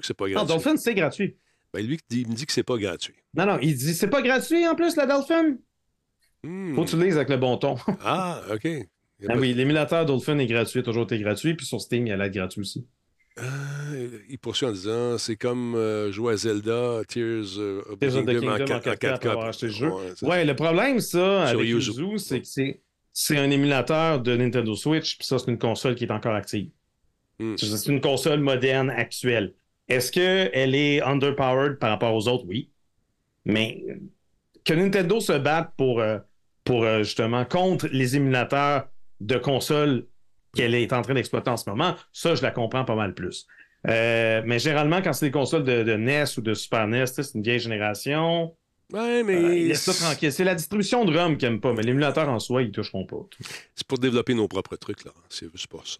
que c'est pas
Non,
gratuit.
Dolphin, c'est gratuit.
Ben, lui, il me dit que c'est pas gratuit.
Non, non, il dit c'est pas gratuit en plus, la Dolphin?
Hmm.
Faut que tu le lises avec le bon ton.
Ah, OK.
Ah
pas-
oui, l'émulateur Dolphin est gratuit, a toujours été gratuit, puis sur Steam, il a l'air gratuit aussi.
Euh, il poursuit en disant c'est comme euh, jouer à Zelda, Tears of the
Tears of the
Kingdom en
Kingdom en
4
4K pour avoir acheté le jeu.
Ouais,
le problème, ça,
Sur
avec
Yuzu.
Yuzu, c'est que c'est, c'est un émulateur de Nintendo Switch, puis ça, c'est une console qui est encore active.
Hmm.
C'est une console moderne actuelle. Est-ce qu'elle est underpowered par rapport aux autres? Oui. Mais que Nintendo se batte pour, euh, pour euh, justement contre les émulateurs de consoles qu'elle est en train d'exploiter en ce moment, ça, je la comprends pas mal plus. Euh, mais généralement, quand c'est des consoles de, de NES ou de Super NES, c'est une vieille génération.
Ouais, mais
Euh, laisse ça tranquille. C'est la distribution de ROM qu'ils n'aiment pas, mais l'émulateur en soi, ils toucheront pas.
c'est pour développer nos propres trucs, là. C'est juste pas ça.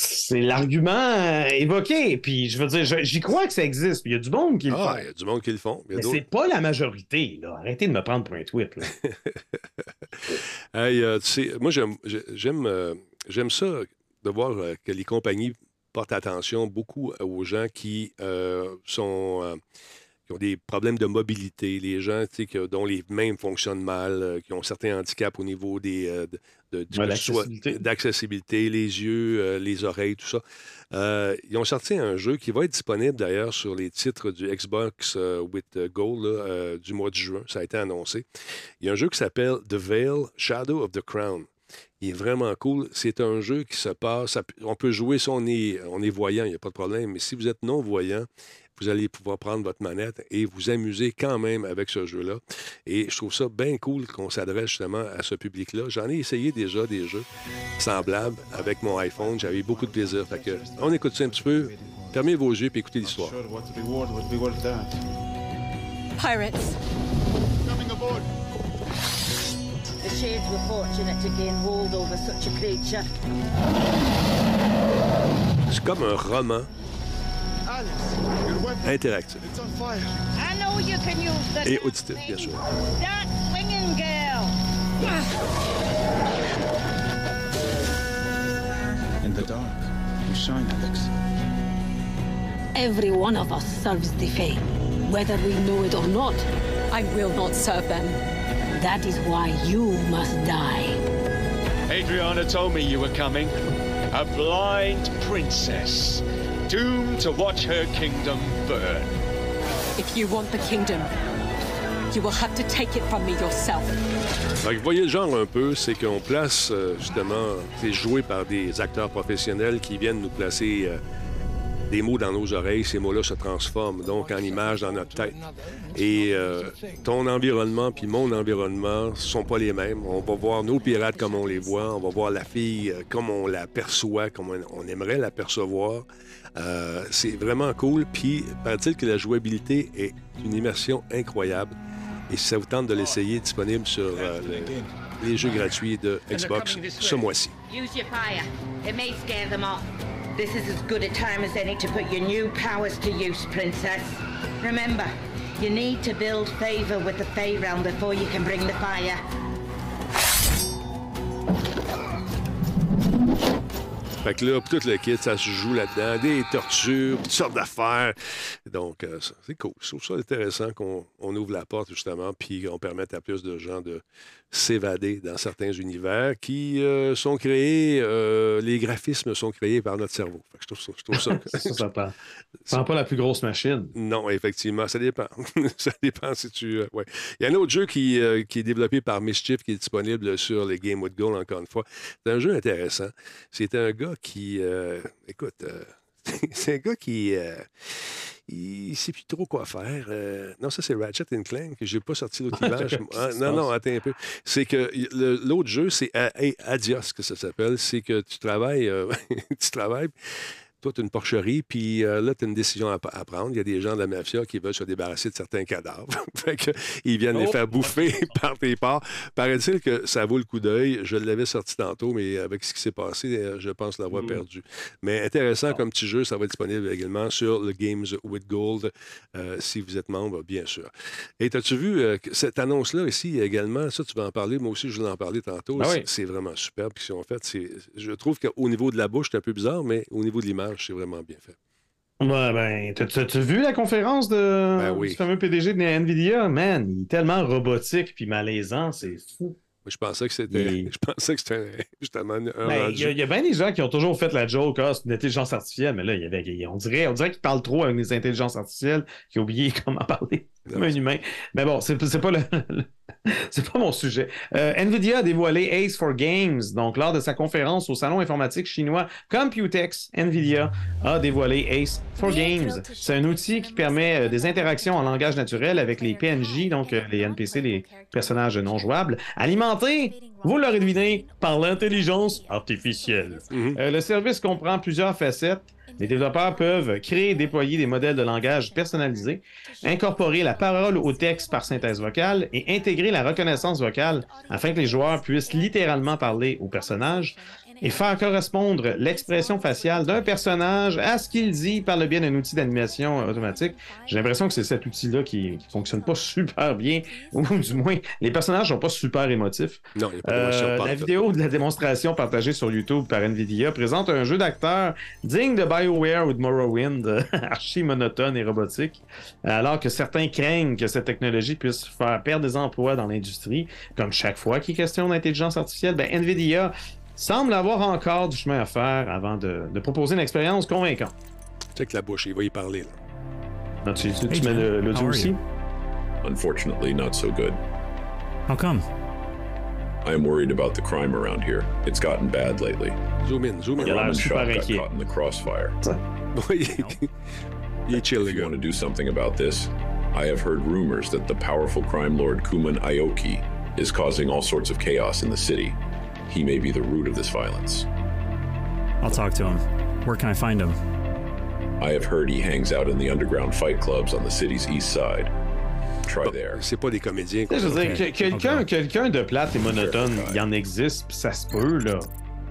C'est l'argument euh, évoqué. Puis je veux dire, j'y crois que ça existe. Il y a du monde qui le
Ah,
fait.
il y a du monde qui le font.
Mais c'est pas la majorité. Là. Arrêtez de me prendre pour un tweet. Là.
Hey, euh, tu sais, moi, j'aime, j'ai- j'aime, euh, j'aime ça de voir euh, que les compagnies portent attention beaucoup aux gens qui sont. Qui ont des problèmes de mobilité, les gens tu sais, que- dont les mains fonctionnent mal, euh, qui ont certains handicaps au niveau des, euh, de, d'accessibilité, les yeux, euh, les oreilles, tout ça. Ils ont sorti un jeu qui va être disponible d'ailleurs sur les titres du Xbox with Gold là, du mois de juin. Ça a été annoncé. Il y a un jeu qui s'appelle The Veil, Shadow of the Crown. Il est vraiment cool. C'est un jeu qui se passe. on peut jouer si on est, on est voyant, il n'y a pas de problème. Mais si vous êtes non-voyant, vous allez pouvoir prendre votre manette et vous amuser quand même avec ce jeu-là. Et je trouve ça bien cool qu'on s'adresse justement à ce public-là. J'en ai essayé déjà des jeux semblables avec mon iPhone. J'avais beaucoup de plaisir. Fait que, on écoute ça un petit peu. Fermez vos yeux et écoutez l'histoire.
Sure what reward would be worth that.
Pirates.
The Shades were fortunate to gain hold over such a creature.
C'est comme un roman
Alice, your weapon,
interactif
it's on fire.
I know you can use the
et auditif, bien sûr.
That swinging girl.
In the dark, you shine, Alex.
Every one of us serves the Fae, whether we know it or not.
I will not serve them.
That is why you must die.
Adriana told me you were coming. A blind princess, doomed to watch her kingdom burn.
If you want the kingdom, you will have to take it from me yourself.
Que vous voyez le genre un peu, c'est qu'on place euh, justement, c'est joué par des acteurs professionnels qui viennent nous placer euh, des mots dans nos oreilles. Ces mots-là se transforment donc en images dans notre tête. Et euh, ton environnement puis mon environnement sont pas les mêmes. On va voir nos pirates comme on les voit. On va voir la fille euh, comme on la perçoit, comme on, aimerait la percevoir. Euh, c'est vraiment cool. Puis, paraît-il que la jouabilité est une immersion incroyable. Et si ça vous tente de l'essayer, disponible sur le- les jeux gratuits de Xbox ce mois-ci.
This is as good a time as any to put your new powers to use, Princess. Remember, you need to build favor with the Fey realm before you can bring the fire.
Fait que là, tout le kit, ça se joue là-dedans, des tortues, toutes sortes d'affaires. Donc, euh, c'est cool. Je trouve ça intéressant qu'on on ouvre la porte, justement, puis qu'on permette à plus de gens de s'évader dans certains univers qui euh, sont créés, euh, les graphismes sont créés par notre cerveau. Je trouve ça. Je trouve ça
ça, ça prend. Ça prend pas la plus grosse machine.
non, effectivement, ça dépend. ça dépend si tu. euh, ouais. Il y a un autre jeu qui, qui est développé par Mischief qui est disponible sur les Game with Gold, encore une fois. C'est un jeu intéressant. C'est un gars qui. écoute, c'est un gars qui. Il ne sait plus trop quoi faire. Euh, non, ça, c'est Ratchet Clank, que j'ai pas sorti l'autre image. Ah, non, non, attends un peu. C'est que l'autre jeu, c'est Adios que ça s'appelle. C'est que tu travailles, euh, tu travailles, toi, tu une porcherie, puis euh, là, tu as une décision à, à prendre. Il y a des gens de la mafia qui veulent se débarrasser de certains cadavres. fait que, ils viennent les
Oh.
faire bouffer par tes parts. Paraît-il que ça vaut le coup d'œil. Je l'avais sorti tantôt, mais avec ce qui s'est passé, euh, je pense l'avoir
Mm.
perdu. Mais intéressant comme petit jeu, ça va être disponible également sur le Games with Gold, euh, si vous êtes membre, bien sûr. Et as-tu vu euh, cette annonce-là ici également? Ça, tu vas en parler. Moi aussi, je voulais en parler tantôt.
Ah
C'est-
oui.
C'est vraiment superbe qu'ils ont fait. Je trouve qu'au niveau de la bouche, c'est un peu bizarre, mais au niveau de l'image, c'est vraiment bien fait.
Ouais, ben, t'as- t'as- t'as vu la conférence de,
Ben oui.
du fameux PDG de Nvidia? Man, il est tellement robotique puis malaisant, c'est fou.
Je pensais que c'était
Il-
je pensais que c'était justement un
Ben. Il y, a- il y a bien des gens qui ont toujours fait la joke, ah, c'est une intelligence artificielle, mais là, il y avait, on dirait, on dirait qu'ils parlent trop avec les intelligences artificielles, qu'ils ont oublié comment parler comme un humain. Mais bon, c'est c'est pas le. le- C'est pas mon sujet. Euh, Nvidia a dévoilé Ace for Games. Donc, lors de sa conférence au salon informatique chinois Computex, Nvidia a dévoilé Ace for Games. C'est un outil qui permet euh, des interactions en langage naturel avec les PNJ, donc euh, les NPC, les personnages non jouables, alimentés, vous l'aurez deviné, par l'intelligence artificielle. Euh, le service comprend plusieurs facettes. Les développeurs peuvent créer et déployer des modèles de langage personnalisés, incorporer la parole au texte par synthèse vocale et intégrer la reconnaissance vocale afin que les joueurs puissent littéralement parler au personnage et faire correspondre l'expression faciale d'un personnage à ce qu'il dit par le biais d'un outil d'animation automatique. J'ai l'impression que c'est cet outil-là qui, qui fonctionne pas super bien, ou du moins, les personnages sont pas super émotifs.
Non, il n'y a pas.
Euh, la vidéo de la démonstration partagée sur YouTube par Nvidia présente un jeu d'acteur digne de BioWare ou de Morrowind, archi monotone et robotique, alors que certains craignent que cette technologie puisse faire perdre des emplois dans l'industrie. Comme chaque fois qu'il est question d'intelligence artificielle, ben, Nvidia semble avoir encore du chemin à faire avant de, de proposer une expérience convaincante.
Check la bouche, il va y parler. Là.
Non, tu, tu- tu
Hey,
mets
Jen,
le-
how
l'audio aussi?
Unfortunately, not so good.
How come?
I am worried about the crime around here. It's gotten bad lately.
Zoom in, zoom in.
Il a l'air
Ramen
super
shop got caught in the crossfire.
Oui, il est chill, le
If you
gars.
want to do something about this, I have heard rumors that the powerful crime lord Kuman Aoki is causing all sorts of chaos in the city. He may be the root of this violence.
I'll talk to him. Where can I find him?
I have heard he hangs out in the underground fight clubs on the city's east side. Try there.
C'est pas des comédiens.
Tu je veux
Ok,
que- quelqu'un
ok.
quelqu'un de plate et monotone, il y en existe, puis ça se peut, là.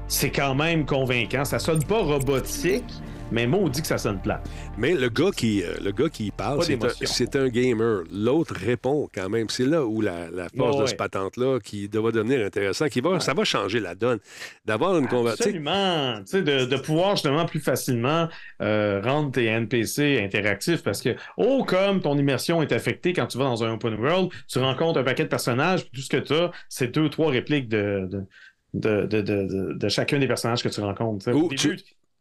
C'est quand même convaincant. Ça sonne pas robotique, mais maudit que ça sonne plate.
Mais le gars qui, euh, le gars qui parle, c'est un, gamer. L'autre répond quand même. C'est là où la, la force
Ouais,
de ce patente-là qui va devenir intéressant, qui va, ça va changer la donne. D'avoir une conversation.
Absolument. De, de pouvoir justement plus facilement euh, rendre tes NPC interactifs parce que, oh, comme ton immersion est affectée quand tu vas dans un open world, tu rencontres un paquet de personnages, puis tout ce que tu as, c'est deux, trois répliques de, de, de, de, de- chacun des personnages que tu rencontres.
Ou tu-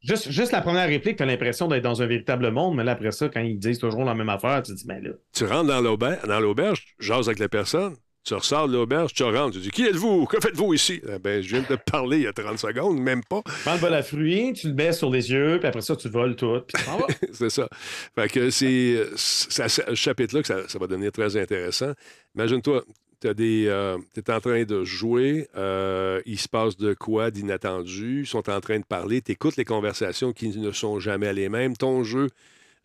Juste, juste la première réplique, tu as l'impression d'être dans un véritable monde, mais là, après ça, quand ils disent toujours la même affaire, tu te dis, ben là.
Tu rentres dans l'auberge, dans l'auberge, tu jases avec la personne, tu ressors de l'auberge, tu rentres, tu dis Qui êtes-vous? Que faites-vous ici? Eh Ben, je viens de te parler il y a 30 secondes, même pas.
Prends le bol à fruits, tu le baisses sur les yeux, puis après ça, tu voles tout, puis tu vas.
c'est ça. Fait que c'est ce chapitre-là que ça, ça va devenir très intéressant. Imagine-toi, tu es en train de jouer, euh, il se passe de quoi d'inattendu, ils sont en train de parler, tu écoutes les conversations qui ne sont jamais les mêmes. Ton jeu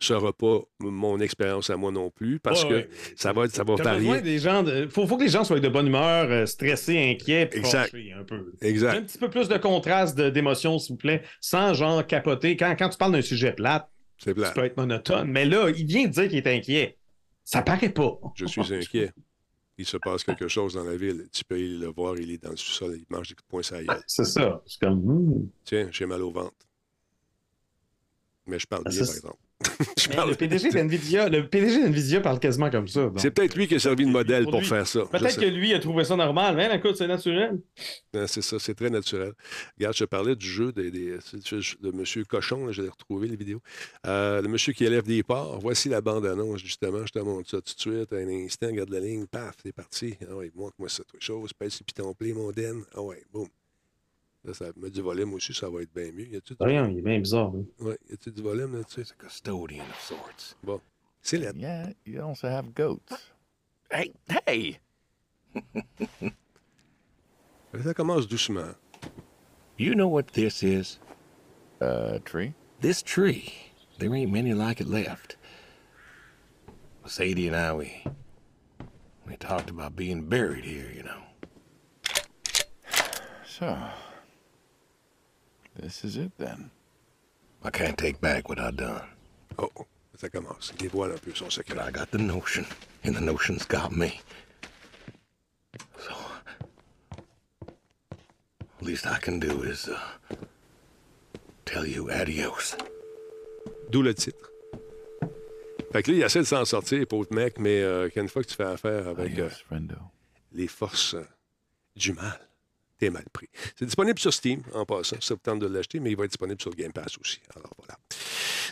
sera pas mon expérience à moi non plus, parce
Ouais,
que
ouais.
ça va, ça va
T'as
varier.
des gens de... faut, faut que les gens soient de bonne humeur, euh, stressés, inquiets, puis
Exact.
un peu.
Exact.
Un petit peu plus de contraste de- d'émotions, s'il vous plaît, sans genre capoter. Quand, quand tu parles d'un sujet plate,
C'est plat.
tu peux être monotone. Mais là, il vient de dire qu'il est inquiet. Ça paraît pas.
Je suis inquiet. Il se passe quelque chose dans la ville. Tu peux le voir, il est dans le sous-sol, il mange des coups de poing sur la gueule.
C'est ça. C'est comme. hmm.
Tiens, j'ai mal au ventre. Mais je parle
Ah,
bien,
ça,
par exemple. Je parle-
le PDG d'NVIDIA, le PDG d'NVIDIA parle quasiment comme ça. donc.
C'est peut-être lui qui a servi de modèle pour faire ça. Je
Peut-être que lui a trouvé ça normal. Mais écoute, c'est naturel.
Non, C'est ça, c'est très naturel. Regarde, je te parlais du jeu des, des- de M. Cochon, là, j'ai retrouvé les vidéos. Euh, le monsieur qui élève des porcs. Voici la bande-annonce, justement. Je te montre ça tout de suite. Un instant, garde la ligne, paf, c'est parti. Ah ouais, montre-moi ça, toi, chose. Pèse sur piton play, mon den. Ah ouais, boum. Là, ça me dit volume aussi, ça va être bien mieux. Y a-tu du...
Voyons, il est bien bizarre. lui.
Ouais, y a-tu du volume là-dessus?
Custodian of sorts.
Bon. C'est lettre.
Yeah, you also have goats.
Hey, hey!
Ça commence doucement.
You know what this is?
Uh, tree?
This tree. There ain't many like it left. Sadie and I, we. We talked about being buried here, you know.
So, this is it then.
I can't take back what I done.
Oh, ça commence. Il dévoile un peu son secret.
But I got the notion, and the notion's got me. So, least I can do is uh, tell you adios.
D'où le titre. Fait que là, il essaie de s'en sortir, pauvre mec, mais euh, qu'une fois que tu fais affaire avec euh, les forces euh, du mal, t'es mal pris. C'est disponible sur Steam, en passant, ça vous tente de l'acheter, mais il va être disponible sur Game Pass aussi. Alors voilà.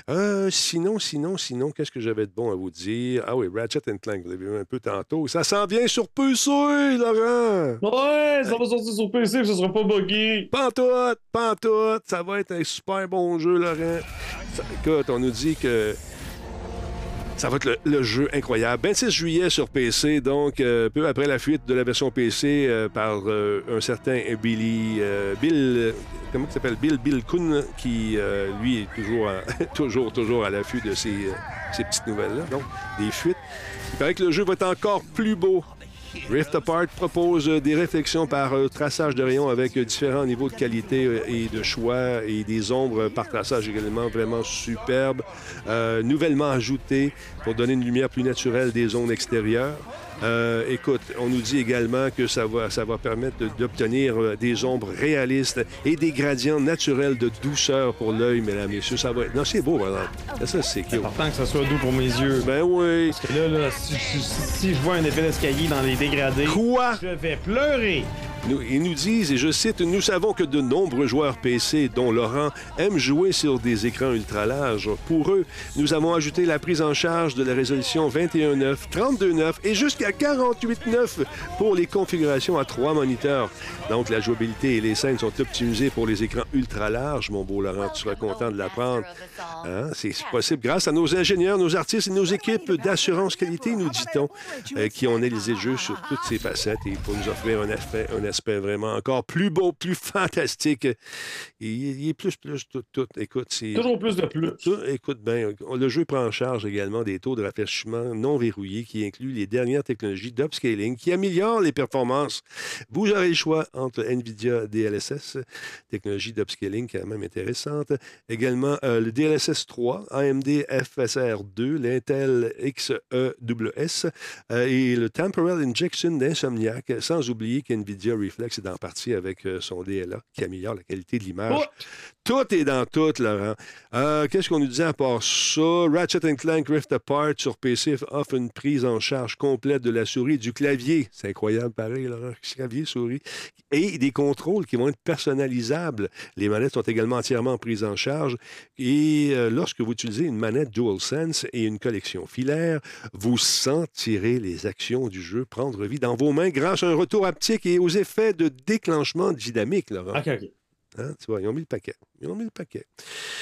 Euh, sinon, sinon, sinon, qu'est-ce que j'avais de bon à vous dire? Ah oui, Ratchet Clank, vous l'avez vu un peu tantôt. Ça s'en vient sur PC, Laurent!
Ouais, ça va sortir sur PC, ça sera pas buggy.
Pantoute, pantoute, ça va être un super bon jeu, Laurent. Ça- écoute, on nous dit que ça va être le, jeu incroyable. 26 juillet sur PC, donc euh, peu après la fuite de la version PC euh, par euh, un certain Billy, Bill, comment il s'appelle, Bill Bill Kuhn, qui lui est toujours, à- toujours, toujours à l'affût de ces, ces petites nouvelles-là. Donc, des fuites. Il paraît que le jeu va être encore plus beau. Rift Apart propose des réflexions par euh, traçage de rayons avec différents niveaux de qualité euh, et de choix et des ombres par traçage également vraiment superbes, euh, nouvellement ajoutées pour donner une lumière plus naturelle des zones extérieures. Euh, écoute, on nous dit également que ça va, ça va permettre d'obtenir euh, des ombres réalistes et des gradients naturels de douceur pour l'œil, mesdames et messieurs. Ça va être... Non, c'est beau, voilà. Ça, c'est cute.
important que ça soit doux pour mes yeux.
Ben oui.
Parce que là, là si, si- si je vois un effet d'escalier dans les dégradés,
Quoi?
je vais pleurer.
Ils nous disent, et je cite, Nous savons que de nombreux joueurs PC, dont Laurent, aiment jouer sur des écrans ultra larges. Pour eux, nous avons ajouté la prise en charge de la résolution 21.9, 32.9 et jusqu'à 48.9 pour les configurations à trois moniteurs. Donc, la jouabilité et les scènes sont optimisées pour les écrans ultra larges. Mon beau Laurent, tu seras content de l'apprendre. Hein? C'est possible grâce à nos ingénieurs, nos artistes et nos équipes d'assurance qualité, nous dit-on, euh, qui ont analysé le jeu sur toutes ses facettes et pour nous offrir un aspect, un aspect vraiment encore plus beau, plus fantastique. Il, il est plus, plus, tout, tout. Écoute, c'est.
Toujours plus de plus.
Tout- écoute bien, le jeu prend en charge également des taux de rafraîchissement non verrouillés qui incluent les dernières technologies d'upscaling qui améliorent les performances. Vous aurez le choix entre NVIDIA DLSS, technologie d'upscaling quand même intéressante. Également euh, le DLSS 3, AMD FSR 2, l'Intel XEWS euh, et le Temporal Injection d'Insomniac, sans oublier qu'NVIDIA Reflex est en partie avec euh, son DLA qui améliore la qualité de l'image. Tout est dans tout, Laurent. Euh, Qu'est-ce qu'on nous disait à part ça? Ratchet Clank Rift Apart sur PC offre une prise en charge complète de la souris et du clavier. C'est incroyable, pareil, Laurent. Clavier, souris. Et des contrôles qui vont être personnalisables. Les manettes sont également entièrement prises en charge. Et euh, lorsque vous utilisez une manette DualSense et une collection filaire, vous sentirez les actions du jeu prendre vie dans vos mains grâce à un retour haptique et aux effets de déclenchement dynamique, Laurent.
OK, OK.
Hein, tu vois, ils ont mis le paquet. Ils ont mis le paquet.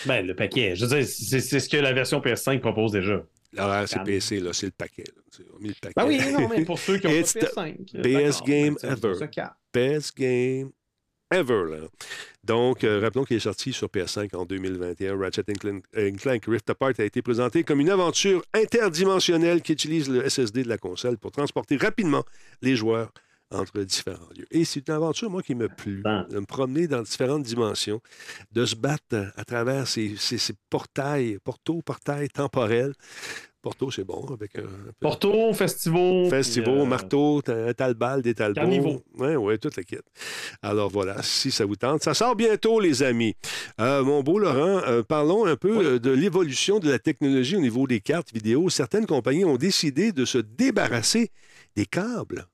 Ben, le paquet. Je veux dire, c'est ce que la version PS5 propose déjà.
Là, c'est. PC, là, c'est le paquet. là. Tu sais, Ils ont mis le paquet.
Ben oui, non, mais pour ceux qui ont pas de
It's the
PS5.
Best game ever. Best game ever. Là. Donc, euh, rappelons qu'il est sorti sur PS5 en 2021. Ratchet Clank, euh, Clank Rift Apart a été présenté comme une aventure interdimensionnelle qui utilise le SSD de la console pour transporter rapidement les joueurs entre différents lieux. Et c'est une aventure, moi, qui me plu, de me promener dans différentes dimensions, de se battre à travers ces, ces- ces portails, portos, portails temporels. Porto, c'est bon, avec un...
Porto, Festival.
Festival,
euh,
marteau, ta- talbal, des talbots.
Carnival.
Oui, oui, toute la kit. Alors voilà, si ça vous tente. Ça sort bientôt, les amis. Euh, mon beau Laurent, euh, parlons un peu euh, de l'évolution de la technologie au niveau des cartes vidéo. Certaines compagnies ont décidé de se débarrasser des câbles.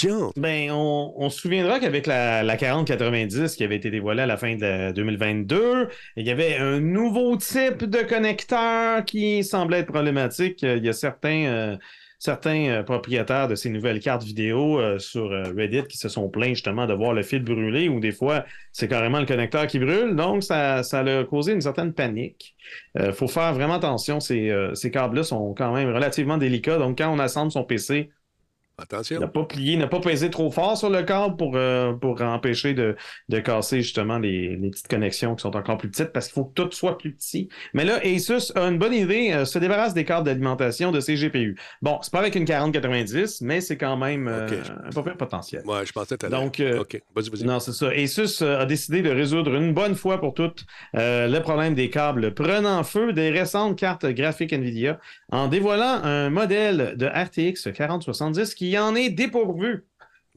Tiens,
Ben, on, se souviendra qu'avec la, la 4090 qui avait été dévoilée à la fin de 2022, il y avait un nouveau type de connecteur qui semblait être problématique. Il y a certains, euh, certains euh, propriétaires de ces nouvelles cartes vidéo euh, sur Reddit qui se sont plaints justement de voir le fil brûler ou des fois c'est carrément le connecteur qui brûle. Donc ça, ça a causé une certaine panique. Il faut faire vraiment attention. Ces, ces câbles-là sont quand même relativement délicats. Donc quand on assemble son PC,
Attention.
Ne pas plier, ne pas peser trop fort sur le câble pour, euh, pour empêcher de, de casser justement les, les, petites connexions qui sont encore plus petites parce qu'il faut que tout soit plus petit. Mais là, Asus a une bonne idée, euh, se débarrasse des câbles d'alimentation de ses GPU. Bon, c'est pas avec une 4090, mais c'est quand même euh, un peu potentiel.
Ouais, je pensais que
Donc,
OK, vas-y, vas-y.
Non, c'est ça. Asus a décidé de résoudre une bonne fois pour toutes le problème des câbles prenant feu des récentes cartes graphiques NVIDIA en dévoilant un modèle de RTX 4070 qui en est dépourvu.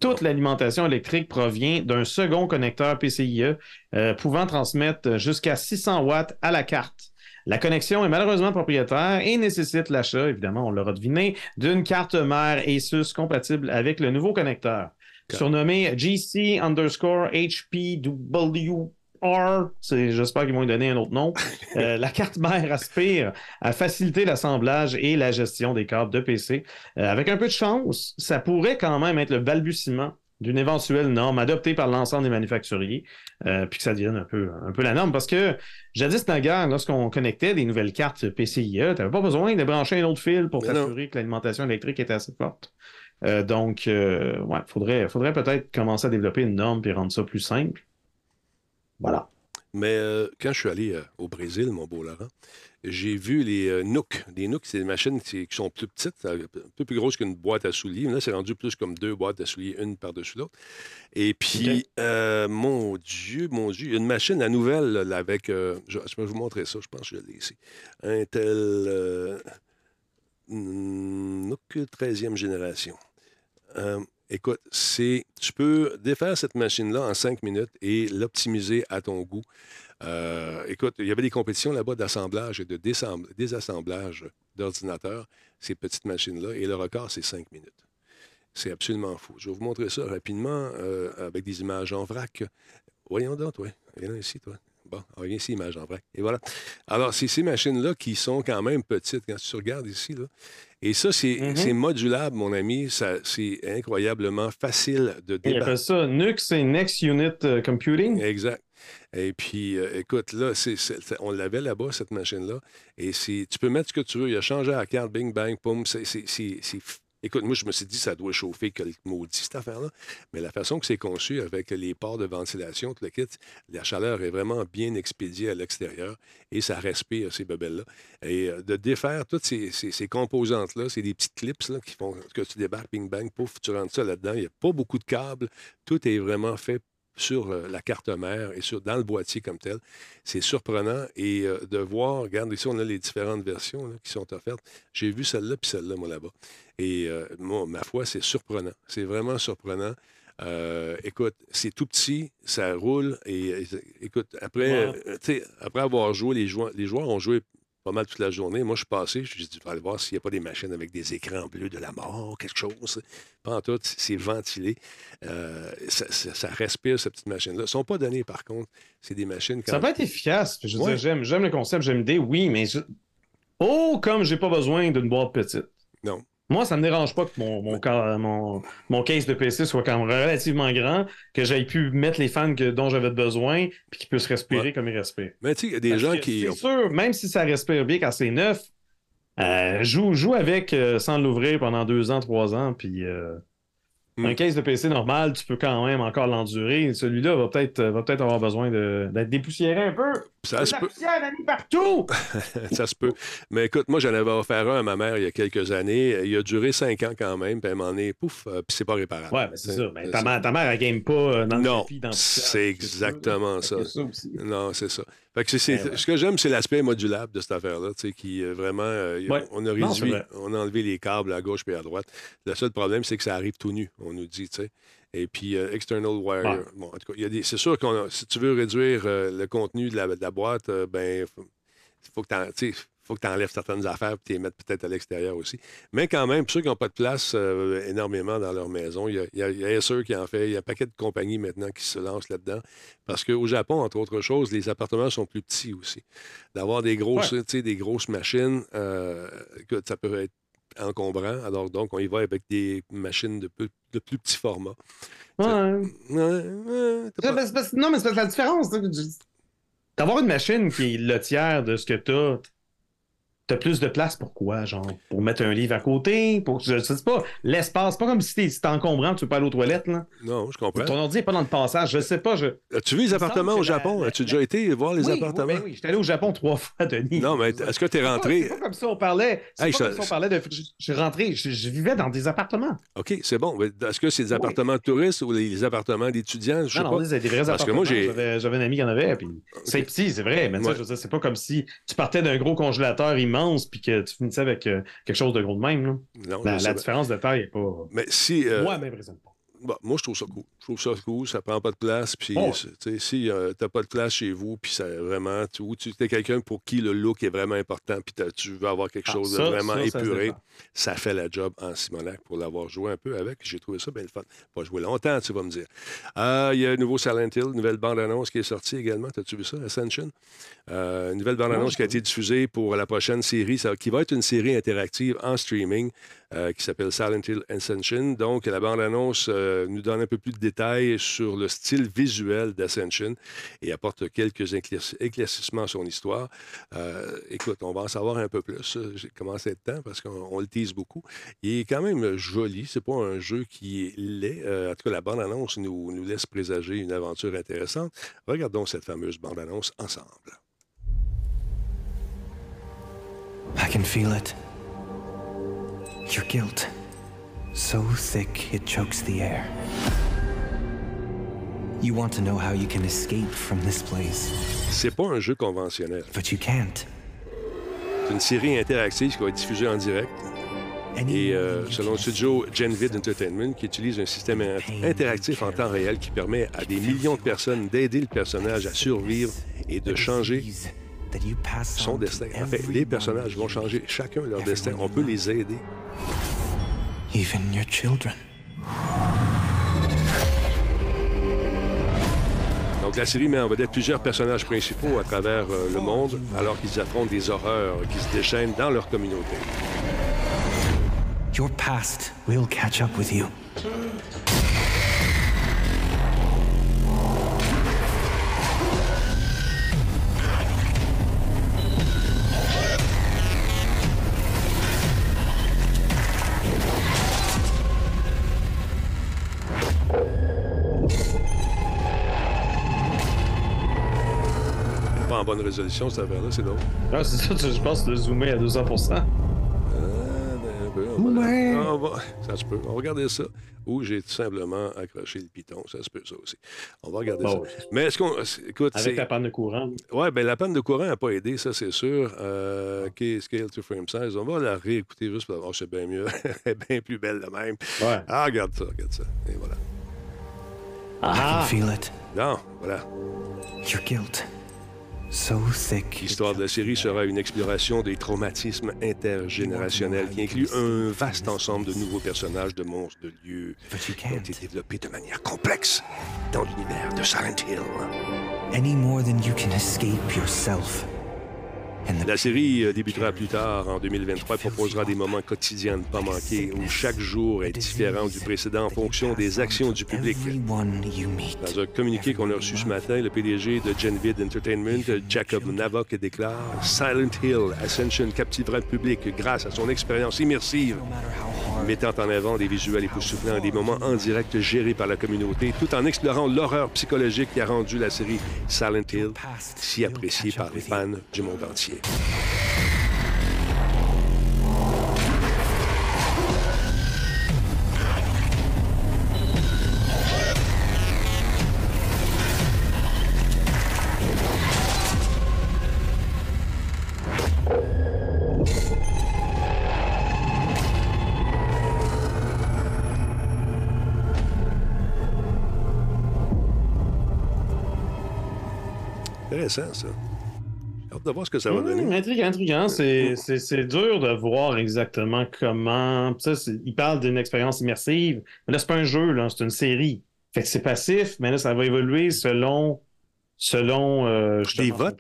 Toute l'alimentation électrique provient d'un second connecteur PCIe euh, pouvant transmettre jusqu'à 600 watts à la carte. La connexion est malheureusement propriétaire et nécessite l'achat, évidemment, on l'aura deviné, d'une carte mère Asus compatible avec le nouveau connecteur. Surnommé GC underscore HPW R, j'espère qu'ils vont lui donner un autre nom. Euh, la carte mère aspire à faciliter l'assemblage et la gestion des câbles de PC. Euh, avec un peu de chance, ça pourrait quand même être le balbutiement d'une éventuelle norme adoptée par l'ensemble des manufacturiers, euh, puis que ça devienne un peu, un peu la norme. Parce que jadis, naguère, lorsqu'on connectait des nouvelles cartes PCIe, tu n'avais pas besoin de brancher un autre fil pour t'assurer que l'alimentation électrique était assez forte. donc, ouais, faudrait, faudrait peut-être commencer à développer une norme et rendre ça plus simple. Voilà.
Mais euh, quand je suis allé euh, au Brésil, mon beau Laurent, j'ai vu les euh, Nook. Les Nook, c'est des machines qui, sont plus petites, un peu plus grosses qu'une boîte à souliers. Là, c'est rendu plus comme deux boîtes à souliers, une par-dessus l'autre. Et puis, mon Dieu, mon Dieu, une machine, la nouvelle, là, avec. je, peux vous montrer ça, je pense que je l'ai ici. Un tel. Nook 13e génération. Écoute, c'est, tu peux défaire cette machine-là en cinq minutes et l'optimiser à ton goût. Euh, écoute, il y avait des compétitions là-bas d'assemblage et de désassemblage d'ordinateurs, ces petites machines-là, et le record, c'est cinq minutes. C'est absolument fou. Je vais vous montrer ça rapidement euh, avec des images en vrac. Voyons donc, toi. Viens ici, toi. Bon, regarde ici, image en vrac. Et voilà. Alors, c'est ces machines-là qui sont quand même petites. Quand tu regardes ici, là, et ça,
Mm-hmm.
c'est modulable, mon ami. C'est incroyablement facile de
Il appelle ça NUC, c'est Next Unit euh, Computing.
Exact. Et puis, euh, écoute, là, on l'avait là-bas, cette machine-là. Et tu peux mettre ce que tu veux. Il a changé la carte, bing, bang, poum. C'est, Écoute, moi, je me suis dit, ça doit chauffer que maudit, cette affaire-là. Mais la façon que c'est conçu avec les ports de ventilation, le kit, la chaleur est vraiment bien expédiée à l'extérieur et ça respire ces bebelles-là. Et euh, de défaire toutes ces, composantes-là, c'est des petites clips là, qui font que tu débarques, ping, bang, pouf, tu rentres ça là-dedans. Il n'y a pas beaucoup de câbles. Tout est vraiment fait sur euh, la carte mère et sur, dans le boîtier comme tel. C'est surprenant. Et euh, de voir, regarde ici, on a les différentes versions qui sont offertes. J'ai vu celle-là puis celle-là, moi, là-bas. Et euh, moi, ma foi, c'est surprenant. C'est vraiment surprenant. écoute, c'est tout petit, ça roule. Et, écoute, après, après avoir joué, les les joueurs ont joué pas mal toute la journée. Moi, je suis passé, je dit, aller voir s'il n'y a pas des machines avec des écrans bleus de la mort, quelque chose. Pas en tout, c'est ventilé. Euh, ça, respire, cette petite machine-là. Ils ne sont pas donnés, par contre. C'est des machines...
Ça peut être efficace. Je j'aime le concept, j'aime l'idée, oui, mais... Oh, comme j'ai pas besoin d'une boîte petite.
Non.
Moi, ça ne me dérange pas que mon, mon, mon, case de PC soit quand même relativement grand, que j'aille pu mettre les fans que, dont j'avais besoin, puis qu'ils puissent respirer comme ils respirent.
Mais tu sais, il y a des gens qui.
C'est sûr, même si ça respire bien quand c'est neuf, euh, joue, joue avec euh, sans l'ouvrir pendant deux ans, trois ans, puis. Euh, un hmm. case de PC normal, tu peux quand même encore l'endurer. Celui-là va peut-être va peut avoir besoin d'être dépoussiéré un peu.
Ça se peut.
Partout!
ça se peut. Mais écoute, moi, j'en avais offert un à ma mère il y a quelques années. Il a duré cinq ans quand même, puis elle m'en est pouf, euh, puis c'est pas réparable.
Ouais, mais c'est ça. Mais ta, mère, ta mère, elle game pas euh, dans
non, c'est exactement ça. non, c'est ça. Fait que c'est, ben ce que j'aime, c'est l'aspect modulable de cette affaire-là, tu sais, qui euh, vraiment, on a réduit, on a enlevé les câbles à gauche et à droite. Le seul problème, c'est que ça arrive tout nu, on nous dit, tu sais. Et puis, euh, external wire. Bon, en tout cas, c'est sûr que si tu veux réduire euh, le contenu de la, boîte, euh, ben, il faut que tu faut que tu enlèves certaines affaires et tu les mettes peut-être à l'extérieur aussi. Mais quand même, pour ceux qui n'ont pas de place énormément dans leur maison, il y a, y a qui en fait. Il y a un paquet de compagnies maintenant qui se lancent là-dedans. Parce qu'au Japon, entre autres choses, les appartements sont plus petits aussi. D'avoir des grosses, des grosses machines, ça peut être encombrant. Alors, donc, on y va avec des machines de, peu- de plus petit format.
Ouais.
Ouais, ouais, t'as
C'est
pas-
parce- parce- Non, mais c'est la différence. D'avoir une machine qui est le tiers de ce que t'as, t'as plus de place pour quoi, genre? Pour mettre un livre à côté? Pour, je sais pas, l'espace. pas comme si t'es si t'es encombrant, tu peux pas aller aux toilettes, là.
Non, je comprends.
Ton ordi est pas dans le passage, je sais pas. Je...
As-tu vu les appartements
que
au Japon?
la-
As-tu déjà été voir les
oui,
appartements?
Oui, ben oui, j'étais allé au Japon trois fois, Denis.
Non, mais est-ce que tu es
C'est pas-
rentré?
C'est pas comme ça on parlait. C'est
Hey,
pas
ça-
comme ça on parlait de. Je, je suis rentré, je, je vivais dans des appartements.
OK, c'est bon. Est-ce que c'est des appartements de touristes ou les appartements d'étudiants? Je sais
Non, non, c'est des vrais
Parce que
appartements.
moi, j'ai.
J'avais un ami qui en avait, puis c'est petit, c'est vrai, mais
Ouais.
je veux dire, c'est pas comme si tu partais d'un gros congélateur immense puis que tu finissais avec euh, quelque chose de gros de même. là.
Non,
La, différence de taille est pas.
Mais si. euh,
Moi, m'impressionne pas.
Bon, moi, je trouve ça cool. Je trouve ça cool, ça prend pas de place. Puis,
Oh.
si tu n'as pas de place chez vous, puis ça vraiment, tu, ou tu es quelqu'un pour qui le look est vraiment important, puis t'as- tu veux avoir quelque
Ah,
chose
ça,
de vraiment
ça,
épuré, ça fait la job en Simonac pour l'avoir joué un peu avec. J'ai trouvé ça bien le fun. Pas joué longtemps, tu vas me dire. Euh, Il y a un nouveau Silent Hill, une nouvelle bande-annonce qui est sortie également. As-tu vu ça, Ascension? Euh, une nouvelle bande-annonce qui a été diffusée pour la prochaine série, ça- qui va être une série interactive en streaming euh, qui s'appelle Silent Hill Ascension. Donc, la bande-annonce euh, nous donne un peu plus de détails sur le style visuel d'Ascension et apporte quelques éclairci- éclaircissements à son histoire. Euh, écoute, on va en savoir un peu plus. J'ai commencé être temps parce qu'on on le tease beaucoup. Il est quand même joli. C'est pas un jeu qui est laid. En tout cas, la bande-annonce nous, laisse présager une aventure intéressante. Regardons cette fameuse bande-annonce ensemble.
I can feel. Your guilt. So thick it chokes the air. You want to know how you can escape from this place,
C'est pas un jeu conventionnel.
but you can't.
C'est une série interactive qui va être diffusée en direct. Et euh, selon le studio Genvid Entertainment, qui utilise un système in- interactif en temps réel qui permet à des millions de personnes d'aider le personnage à survivre et de changer son destin. En fait, les personnages vont changer chacun leur destin. On peut les aider.
Even your children.
Donc, la série met en vedette plusieurs personnages principaux à travers euh, le monde, alors qu'ils affrontent des horreurs qui se déchaînent dans leur communauté.
Your past will catch up with you.
Bonne résolution, cette affaire-là, c'est drôle.
Ah, c'est ça, je pense de zoomer à 200
Euh, ben, un peu, on va-
Ouais.
on va- ça se peut. On va regarder ça. Ou j'ai tout simplement accroché le piton. Ça se peut, ça aussi. On va regarder
Bon,
ça. Mais est-ce qu'on. Écoute,
Avec ta panne de courant.
Oui, ben la panne de courant n'a pas aidé, ça c'est sûr. Euh, OK, scale to frame size. On va la réécouter juste pour voir, c'est bien mieux. Elle est bien plus belle de même.
Ouais.
Ah, regarde ça, regarde ça. Et voilà.
I
Ah.
can feel it.
Non, voilà.
Your guilt.
L'histoire de la série sera une exploration des traumatismes intergénérationnels qui inclut un vaste ensemble de nouveaux personnages de monstres de lieux qui ont été développés de manière complexe dans l'univers de Silent Hill.
Any more than you can escape yourself.
La série euh, débutera plus tard en 2023 et proposera des moments quotidiens à ne pas manquer où chaque jour est différent du précédent en fonction des actions du public. Dans un communiqué qu'on a reçu ce matin, le PDG de Genvid Entertainment, Jacob Navok, déclare Silent Hill Ascension captivera le public grâce à son expérience immersive, mettant en avant des visuels époustouflants et des moments en direct gérés par la communauté, tout en explorant l'horreur psychologique qui a rendu la série Silent Hill si appréciée par les fans du monde entier. Intéressant, ça. J'ai hâte de voir ce que ça va
Mmh,
donner.
intriguant, intriguant. C'est, c'est, c'est dur de voir exactement comment. Ça, il parle d'une expérience immersive. Mais là, c'est pas un jeu, là, c'est une série. Fait que c'est passif, mais là, ça va évoluer selon selon euh,
Des votes,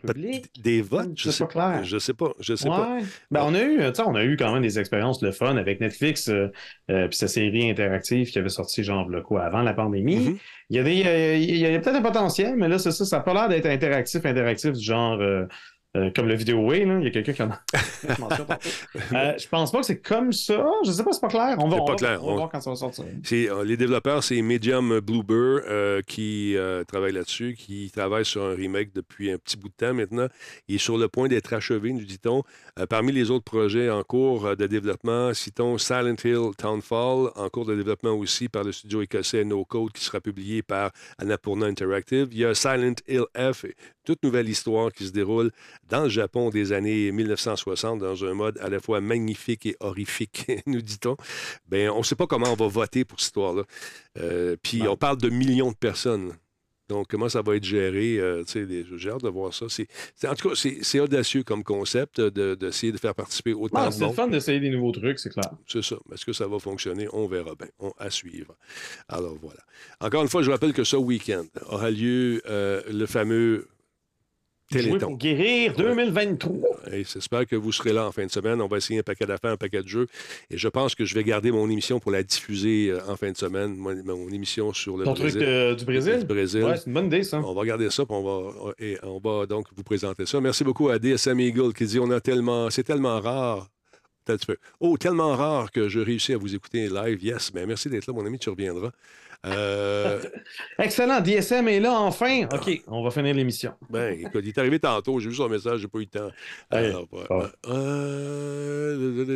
des votes, je
C'est
sais
pas clair.
Je sais pas, je sais pas.
Ben, on a eu, on a eu quand même des expériences le fun avec Netflix, euh, euh, puis sa série interactive qui avait sorti genre quoi avant la pandémie.
Mm-hmm.
Il y a des, euh, il y a peut-être un potentiel, mais là c'est ça, ça n'a pas l'air d'être interactif, interactif du genre euh, comme le vidéo Way, là. Il y a quelqu'un qui en a. Euh, je pense pas que c'est comme ça. Je sais pas, c'est pas clair. On va, on
pas
va-
clair.
on va
On-
voir quand ça va sortir.
Euh, les développeurs, c'est Medium Bluebird euh, qui travaille là-dessus, qui travaille sur un remake depuis un petit bout de temps maintenant. Il est sur le point d'être achevé, nous dit-on. Parmi les autres projets en cours de développement, citons Silent Hill Townfall, en cours de développement aussi par le studio écossais No Code, qui sera publié par Annapurna Interactive. Il y a Silent Hill F, toute nouvelle histoire qui se déroule dans le Japon des années 1960 dans un mode à la fois magnifique et horrifique, nous dit-on. Ben, on ne sait pas comment on va voter pour cette histoire-là. Euh, Puis on parle de millions de personnes. Donc, comment ça va être géré? euh, tu sais, des- J'ai hâte de voir ça. En tout cas, c'est, audacieux comme concept de- d'essayer de faire participer autant de
c'est fun d'essayer des nouveaux trucs, c'est clair.
C'est ça. Est-ce que ça va fonctionner? On verra bien. On, à suivre. Alors voilà. Encore une fois, je rappelle que ce week-end aura lieu euh, le fameux
Jouer pour guérir 2023.
Et j'espère que vous serez là en fin de semaine. On va essayer un paquet d'affaires, un paquet de jeux. Et je pense que je vais garder mon émission pour la diffuser euh, en fin de semaine. Mon, mon émission sur le
Ton truc de- du Brésil?
Du Brésil.
Ouais, c'est une bonne idée, ça.
On va regarder ça, puis on va, et on va donc vous présenter ça. Merci beaucoup à DSM Eagle qui dit on a tellement, c'est tellement rare. Oh, tellement rare que je réussis à vous écouter live. Yes, mais merci d'être là, mon ami, tu reviendras. Euh,
Excellent, DSM est là enfin. OK, on va finir l'émission.
Ben, écoute, il est arrivé tantôt, j'ai vu son message, j'ai pas eu le temps. Alors,
Ouais.
voilà. Euh,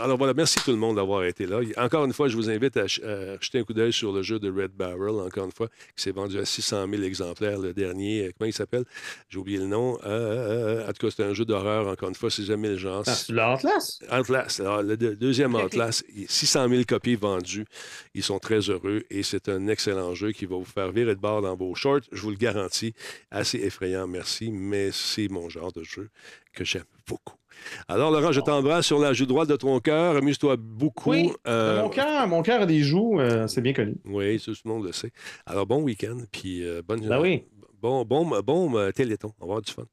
alors voilà, merci tout le monde d'avoir été là. Encore une fois, je vous invite à, ch- à jeter un coup d'œil sur le jeu de Red Barrel, encore une fois, qui s'est vendu à 600 000 exemplaires, le dernier. Euh, Comment il s'appelle? J'ai oublié le nom. En tout cas, c'est un jeu d'horreur, encore une fois, si jamais le genre.
Ah, c'est l'Atlas?
Atlas. Alors, le deux- deuxième Atlas, 600 000 copies vendues. Ils sont très heureux et c'est un excellent jeu qui va vous faire virer de bord dans vos shorts. Je vous le garantis. Assez effrayant, merci, mais c'est mon genre de jeu que j'aime beaucoup. Alors, Laurent, je t'embrasse sur la joue droite de ton cœur. Amuse-toi beaucoup.
Oui,
Euh,
mon cœur, mon cœur a des joues, euh, c'est bien connu.
oui, tout le monde le sait. Alors, bon week-end, puis euh, bonne
Ben oui.
Bon, bon, bon euh, téléthon. On va avoir du fun.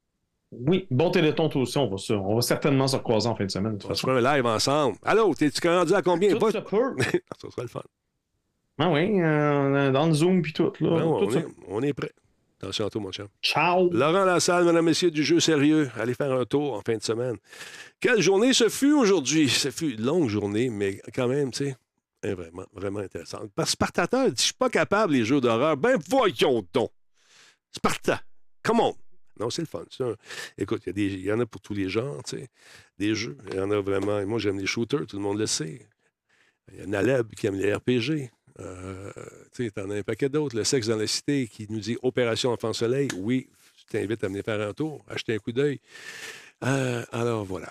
Oui, bon téléthon toi aussi, on va, se- on va certainement se recroiser en fin de semaine. de
On va se faire un live ensemble. Allô, t'es-tu rendu à combien?
Tout se peut.
ça sera le fun.
Ah oui, euh, dans le Zoom puis tout. Là,
Ben, on,
tout ça.
est, on est prêt. Attention à toi, mon chum.
Ciao.
Laurent Lassalle, mesdames, messieurs, du jeu sérieux. Allez faire un tour en fin de semaine. Quelle journée ce fut aujourd'hui? Ce fut une longue journée, mais quand même, tu sais, hein, vraiment, vraiment intéressante. Parce que Spartateur dit, je suis pas capable, les jeux d'horreur. Ben, voyons donc. Sparta, come on. Non, c'est le fun. un- Écoute, il y, y en a pour tous les genres, tu sais. Des jeux. Il y en a vraiment. Moi, j'aime les shooters, tout le monde le sait. Il y a Naleb qui aime les RPG. Euh, tu t'en as un paquet d'autres. Le sexe dans la cité qui nous dit Opération Enfant Soleil. Oui, je t'invite à venir faire un tour, acheter un coup d'œil. Euh, alors voilà.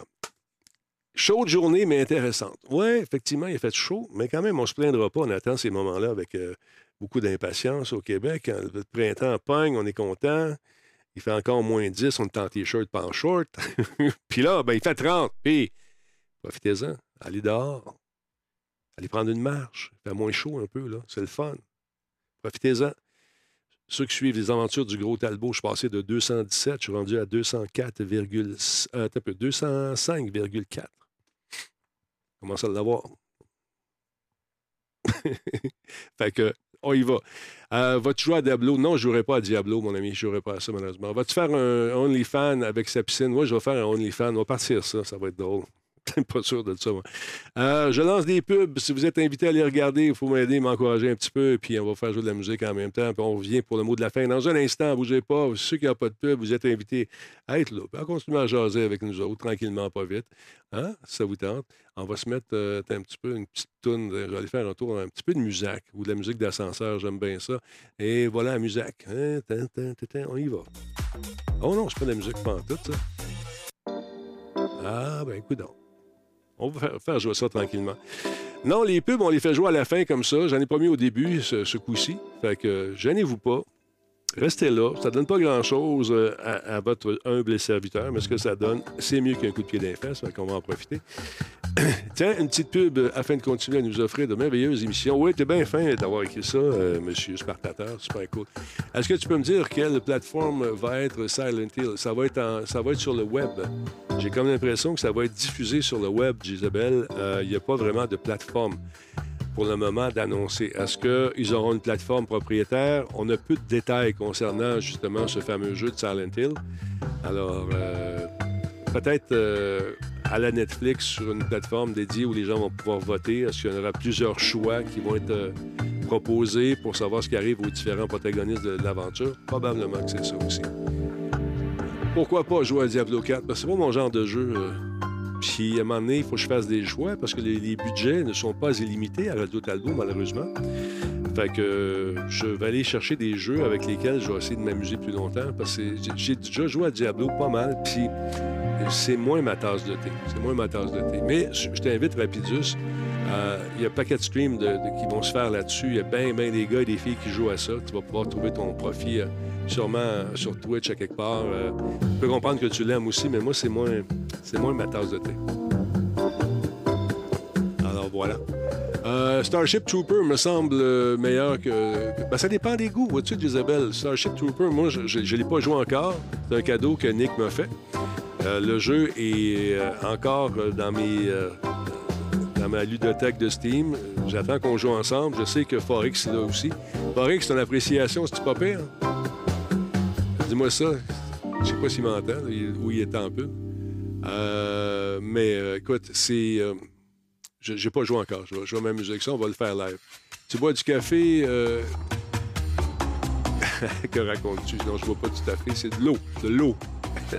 Chaude journée, mais intéressante. Oui, effectivement, il a fait chaud, mais quand même, on ne se plaindra pas. On attend ces moments-là avec euh, beaucoup d'impatience au Québec. Quand le printemps pogne, on est content. Il fait encore moins 10, on est en t-shirt, pas en short. puis là, ben, il fait 30. Puis, profitez-en. Allez dehors. Allez prendre une marche. Il fait moins chaud un peu, là. C'est le fun. Profitez-en. Ceux qui suivent les aventures du gros Talbot, je suis passé de 217, je suis rendu à 204, euh, attends un peu, 205,4. Commence à l'avoir. fait que, on y va. Euh, Vas-tu jouer à Diablo? Non, je ne jouerai pas à Diablo, mon ami. Je ne jouerai pas à ça, malheureusement. Vas-tu faire un OnlyFans avec sa piscine? Moi, je vais faire un OnlyFans. On va partir ça. Ça va être drôle. pas sûr de. Euh, je lance des pubs. Si vous êtes invité à les regarder, il faut m'aider, m'encourager un petit peu. Puis on va faire jouer de la musique en même temps. Puis on revient pour le mot de la fin. Dans un instant, bougez pas. Ceux qui n'ont pas de pub, vous êtes invités à être là. Puis à continuer à jaser avec nous autres, tranquillement, pas vite. Hein? Ça vous tente. On va se mettre euh, un petit peu, une petite toune. Je vais aller faire un tour, un petit peu de musique ou de la musique d'ascenseur. J'aime bien ça. Et voilà la musique. Hein? On y va. Oh non, c'est pas de la musique pantoute, ça. Ah, ben, écoute donc. On va faire, jouer ça tranquillement. Non, les pubs, on les fait jouer à la fin comme ça. J'en ai pas mis au début ce, ce coup-ci. Fait que, gênez-vous pas. Restez là. Ça donne pas grand-chose euh, à, votre humble serviteur, mais ce que ça donne, c'est mieux qu'un coup de pied fait qu'on va en profiter. Tiens, une petite pub euh, afin de continuer à nous offrir de merveilleuses émissions. Oui, t'es bien fin d'avoir écrit ça, euh, monsieur Spartateur. Super cool. Est-ce que tu peux me dire quelle plateforme va être Silent Hill? Ça va être, ça va être sur le web. J'ai comme l'impression que ça va être diffusé sur le web, Isabelle. Euh, Il n'y a pas vraiment de plateforme pour le moment d'annoncer. Est-ce qu'ils auront une plateforme propriétaire? On a peu de détails concernant justement ce fameux jeu de Silent Hill. Alors, euh, peut-être euh, à la Netflix sur une plateforme dédiée où les gens vont pouvoir voter. Est-ce qu'il y en aura plusieurs choix qui vont être euh, proposés pour savoir ce qui arrive aux différents protagonistes de l'aventure? Probablement que c'est ça aussi. Pourquoi pas jouer à Diablo 4? Parce que c'est pas mon genre de jeu. Puis à un moment donné, il faut que je fasse des choix parce que les, budgets ne sont pas illimités à Radio Talbot, malheureusement. Fait que euh, je vais aller chercher des jeux avec lesquels je vais essayer de m'amuser plus longtemps parce que j'ai- déjà joué à Diablo pas mal, puis c'est moins ma tasse de thé. C'est moins ma tasse de thé. Mais je t'invite, Rapidus, il y a un paquet de streams qui vont se faire là-dessus. Il y a bien, bien des gars et des filles qui jouent à ça. Tu vas pouvoir trouver ton profit euh, sûrement sur Twitch à quelque part. Euh, je peux comprendre que tu l'aimes aussi, mais moi, c'est moins, c'est moins ma tasse de thé. Alors voilà. Euh, Starship Trooper me semble euh, meilleur que. Ben, ça dépend des goûts, vois-tu, Isabelle. Starship Trooper, moi, je ne l'ai pas joué encore. C'est un cadeau que Nick m'a fait. Euh, le jeu est encore dans mes. dans ma ludothèque de Steam. J'attends qu'on joue ensemble. Je sais que Forex est là aussi. Forex, ton appréciation, c'est-tu pas pire? Dis-moi ça. Je sais pas s'il m'entend, où il est en peu. Mais euh, écoute, c'est. euh, je n'ai pas joué encore. Je vais, je vais m'amuser avec ça. On va le faire live. Tu bois du café. euh, que racontes-tu? Non, je bois pas du café. C'est de l'eau. De l'eau.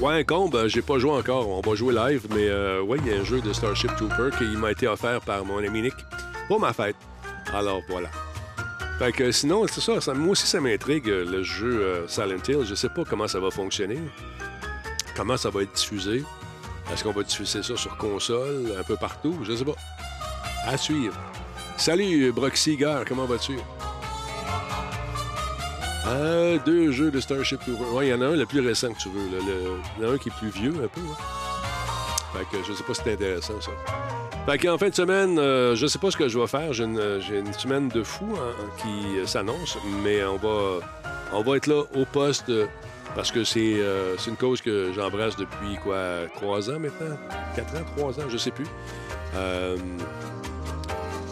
ouais, un combe, euh, j'ai pas joué encore. On va jouer live. Mais ouais, il y a un jeu de Starship Trooper qui m'a été offert par mon ami Nick pour ma fête. Alors voilà. Fait que sinon, c'est ça, Moi aussi, ça m'intrigue, euh, le jeu euh, Silent Hill. Je sais pas comment ça va fonctionner. Comment ça va être diffusé. Est-ce qu'on va diffuser ça sur console, un peu partout? Je sais pas. À suivre. Salut, Broxy Gare, comment vas-tu? Euh, deux jeux de Starship Trooper. Ouais, il y en a un, le plus récent que tu veux. Il y en a un qui est plus vieux, un peu. là. Fait que je sais pas si c'est intéressant, ça. Fait qu'en fin de semaine, euh, je sais pas ce que je vais faire. J'ai une, une semaine de fou hein, qui euh, s'annonce, mais on va, on va être là au poste euh, parce que c'est euh, une cause que j'embrasse depuis quoi, trois ans maintenant? Quatre ans, trois ans, je sais plus. Euh,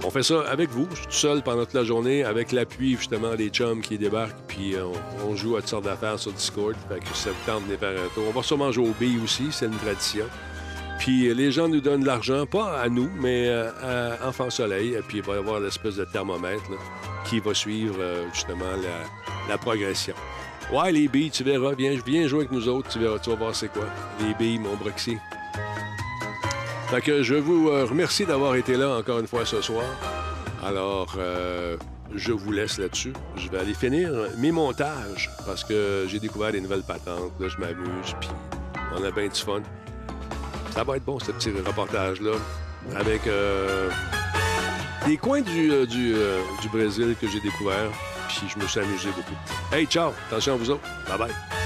on fait ça avec vous. Je suis tout seul pendant toute la journée, avec l'appui justement des chums qui débarquent, puis euh, on, joue à toutes sortes d'affaires sur Discord. Fait que ça vous tente de faire un tour. On va sûrement jouer au billes aussi, c'est une tradition. Puis les gens nous donnent de l'argent, pas à nous, mais euh, à Enfant Soleil. Puis il va y avoir l'espèce de thermomètre qui va suivre euh, justement la, progression. Ouais, les billes, tu verras. Viens, viens jouer avec nous autres, tu verras, tu vas voir c'est quoi. Les billes, mon Broxy. Fait que je vous euh, remercie d'avoir été là encore une fois ce soir. Alors, je vous laisse là-dessus. Je vais aller finir mes montages parce que j'ai découvert des nouvelles patentes. Là, je m'amuse, puis on a bien du fun. Ça va être bon, ce petit reportage-là, avec euh, des coins du, euh, du, euh, du Brésil que j'ai découvert, puis je me suis amusé beaucoup. Hey, ciao! Attention à vous autres. Bye-bye.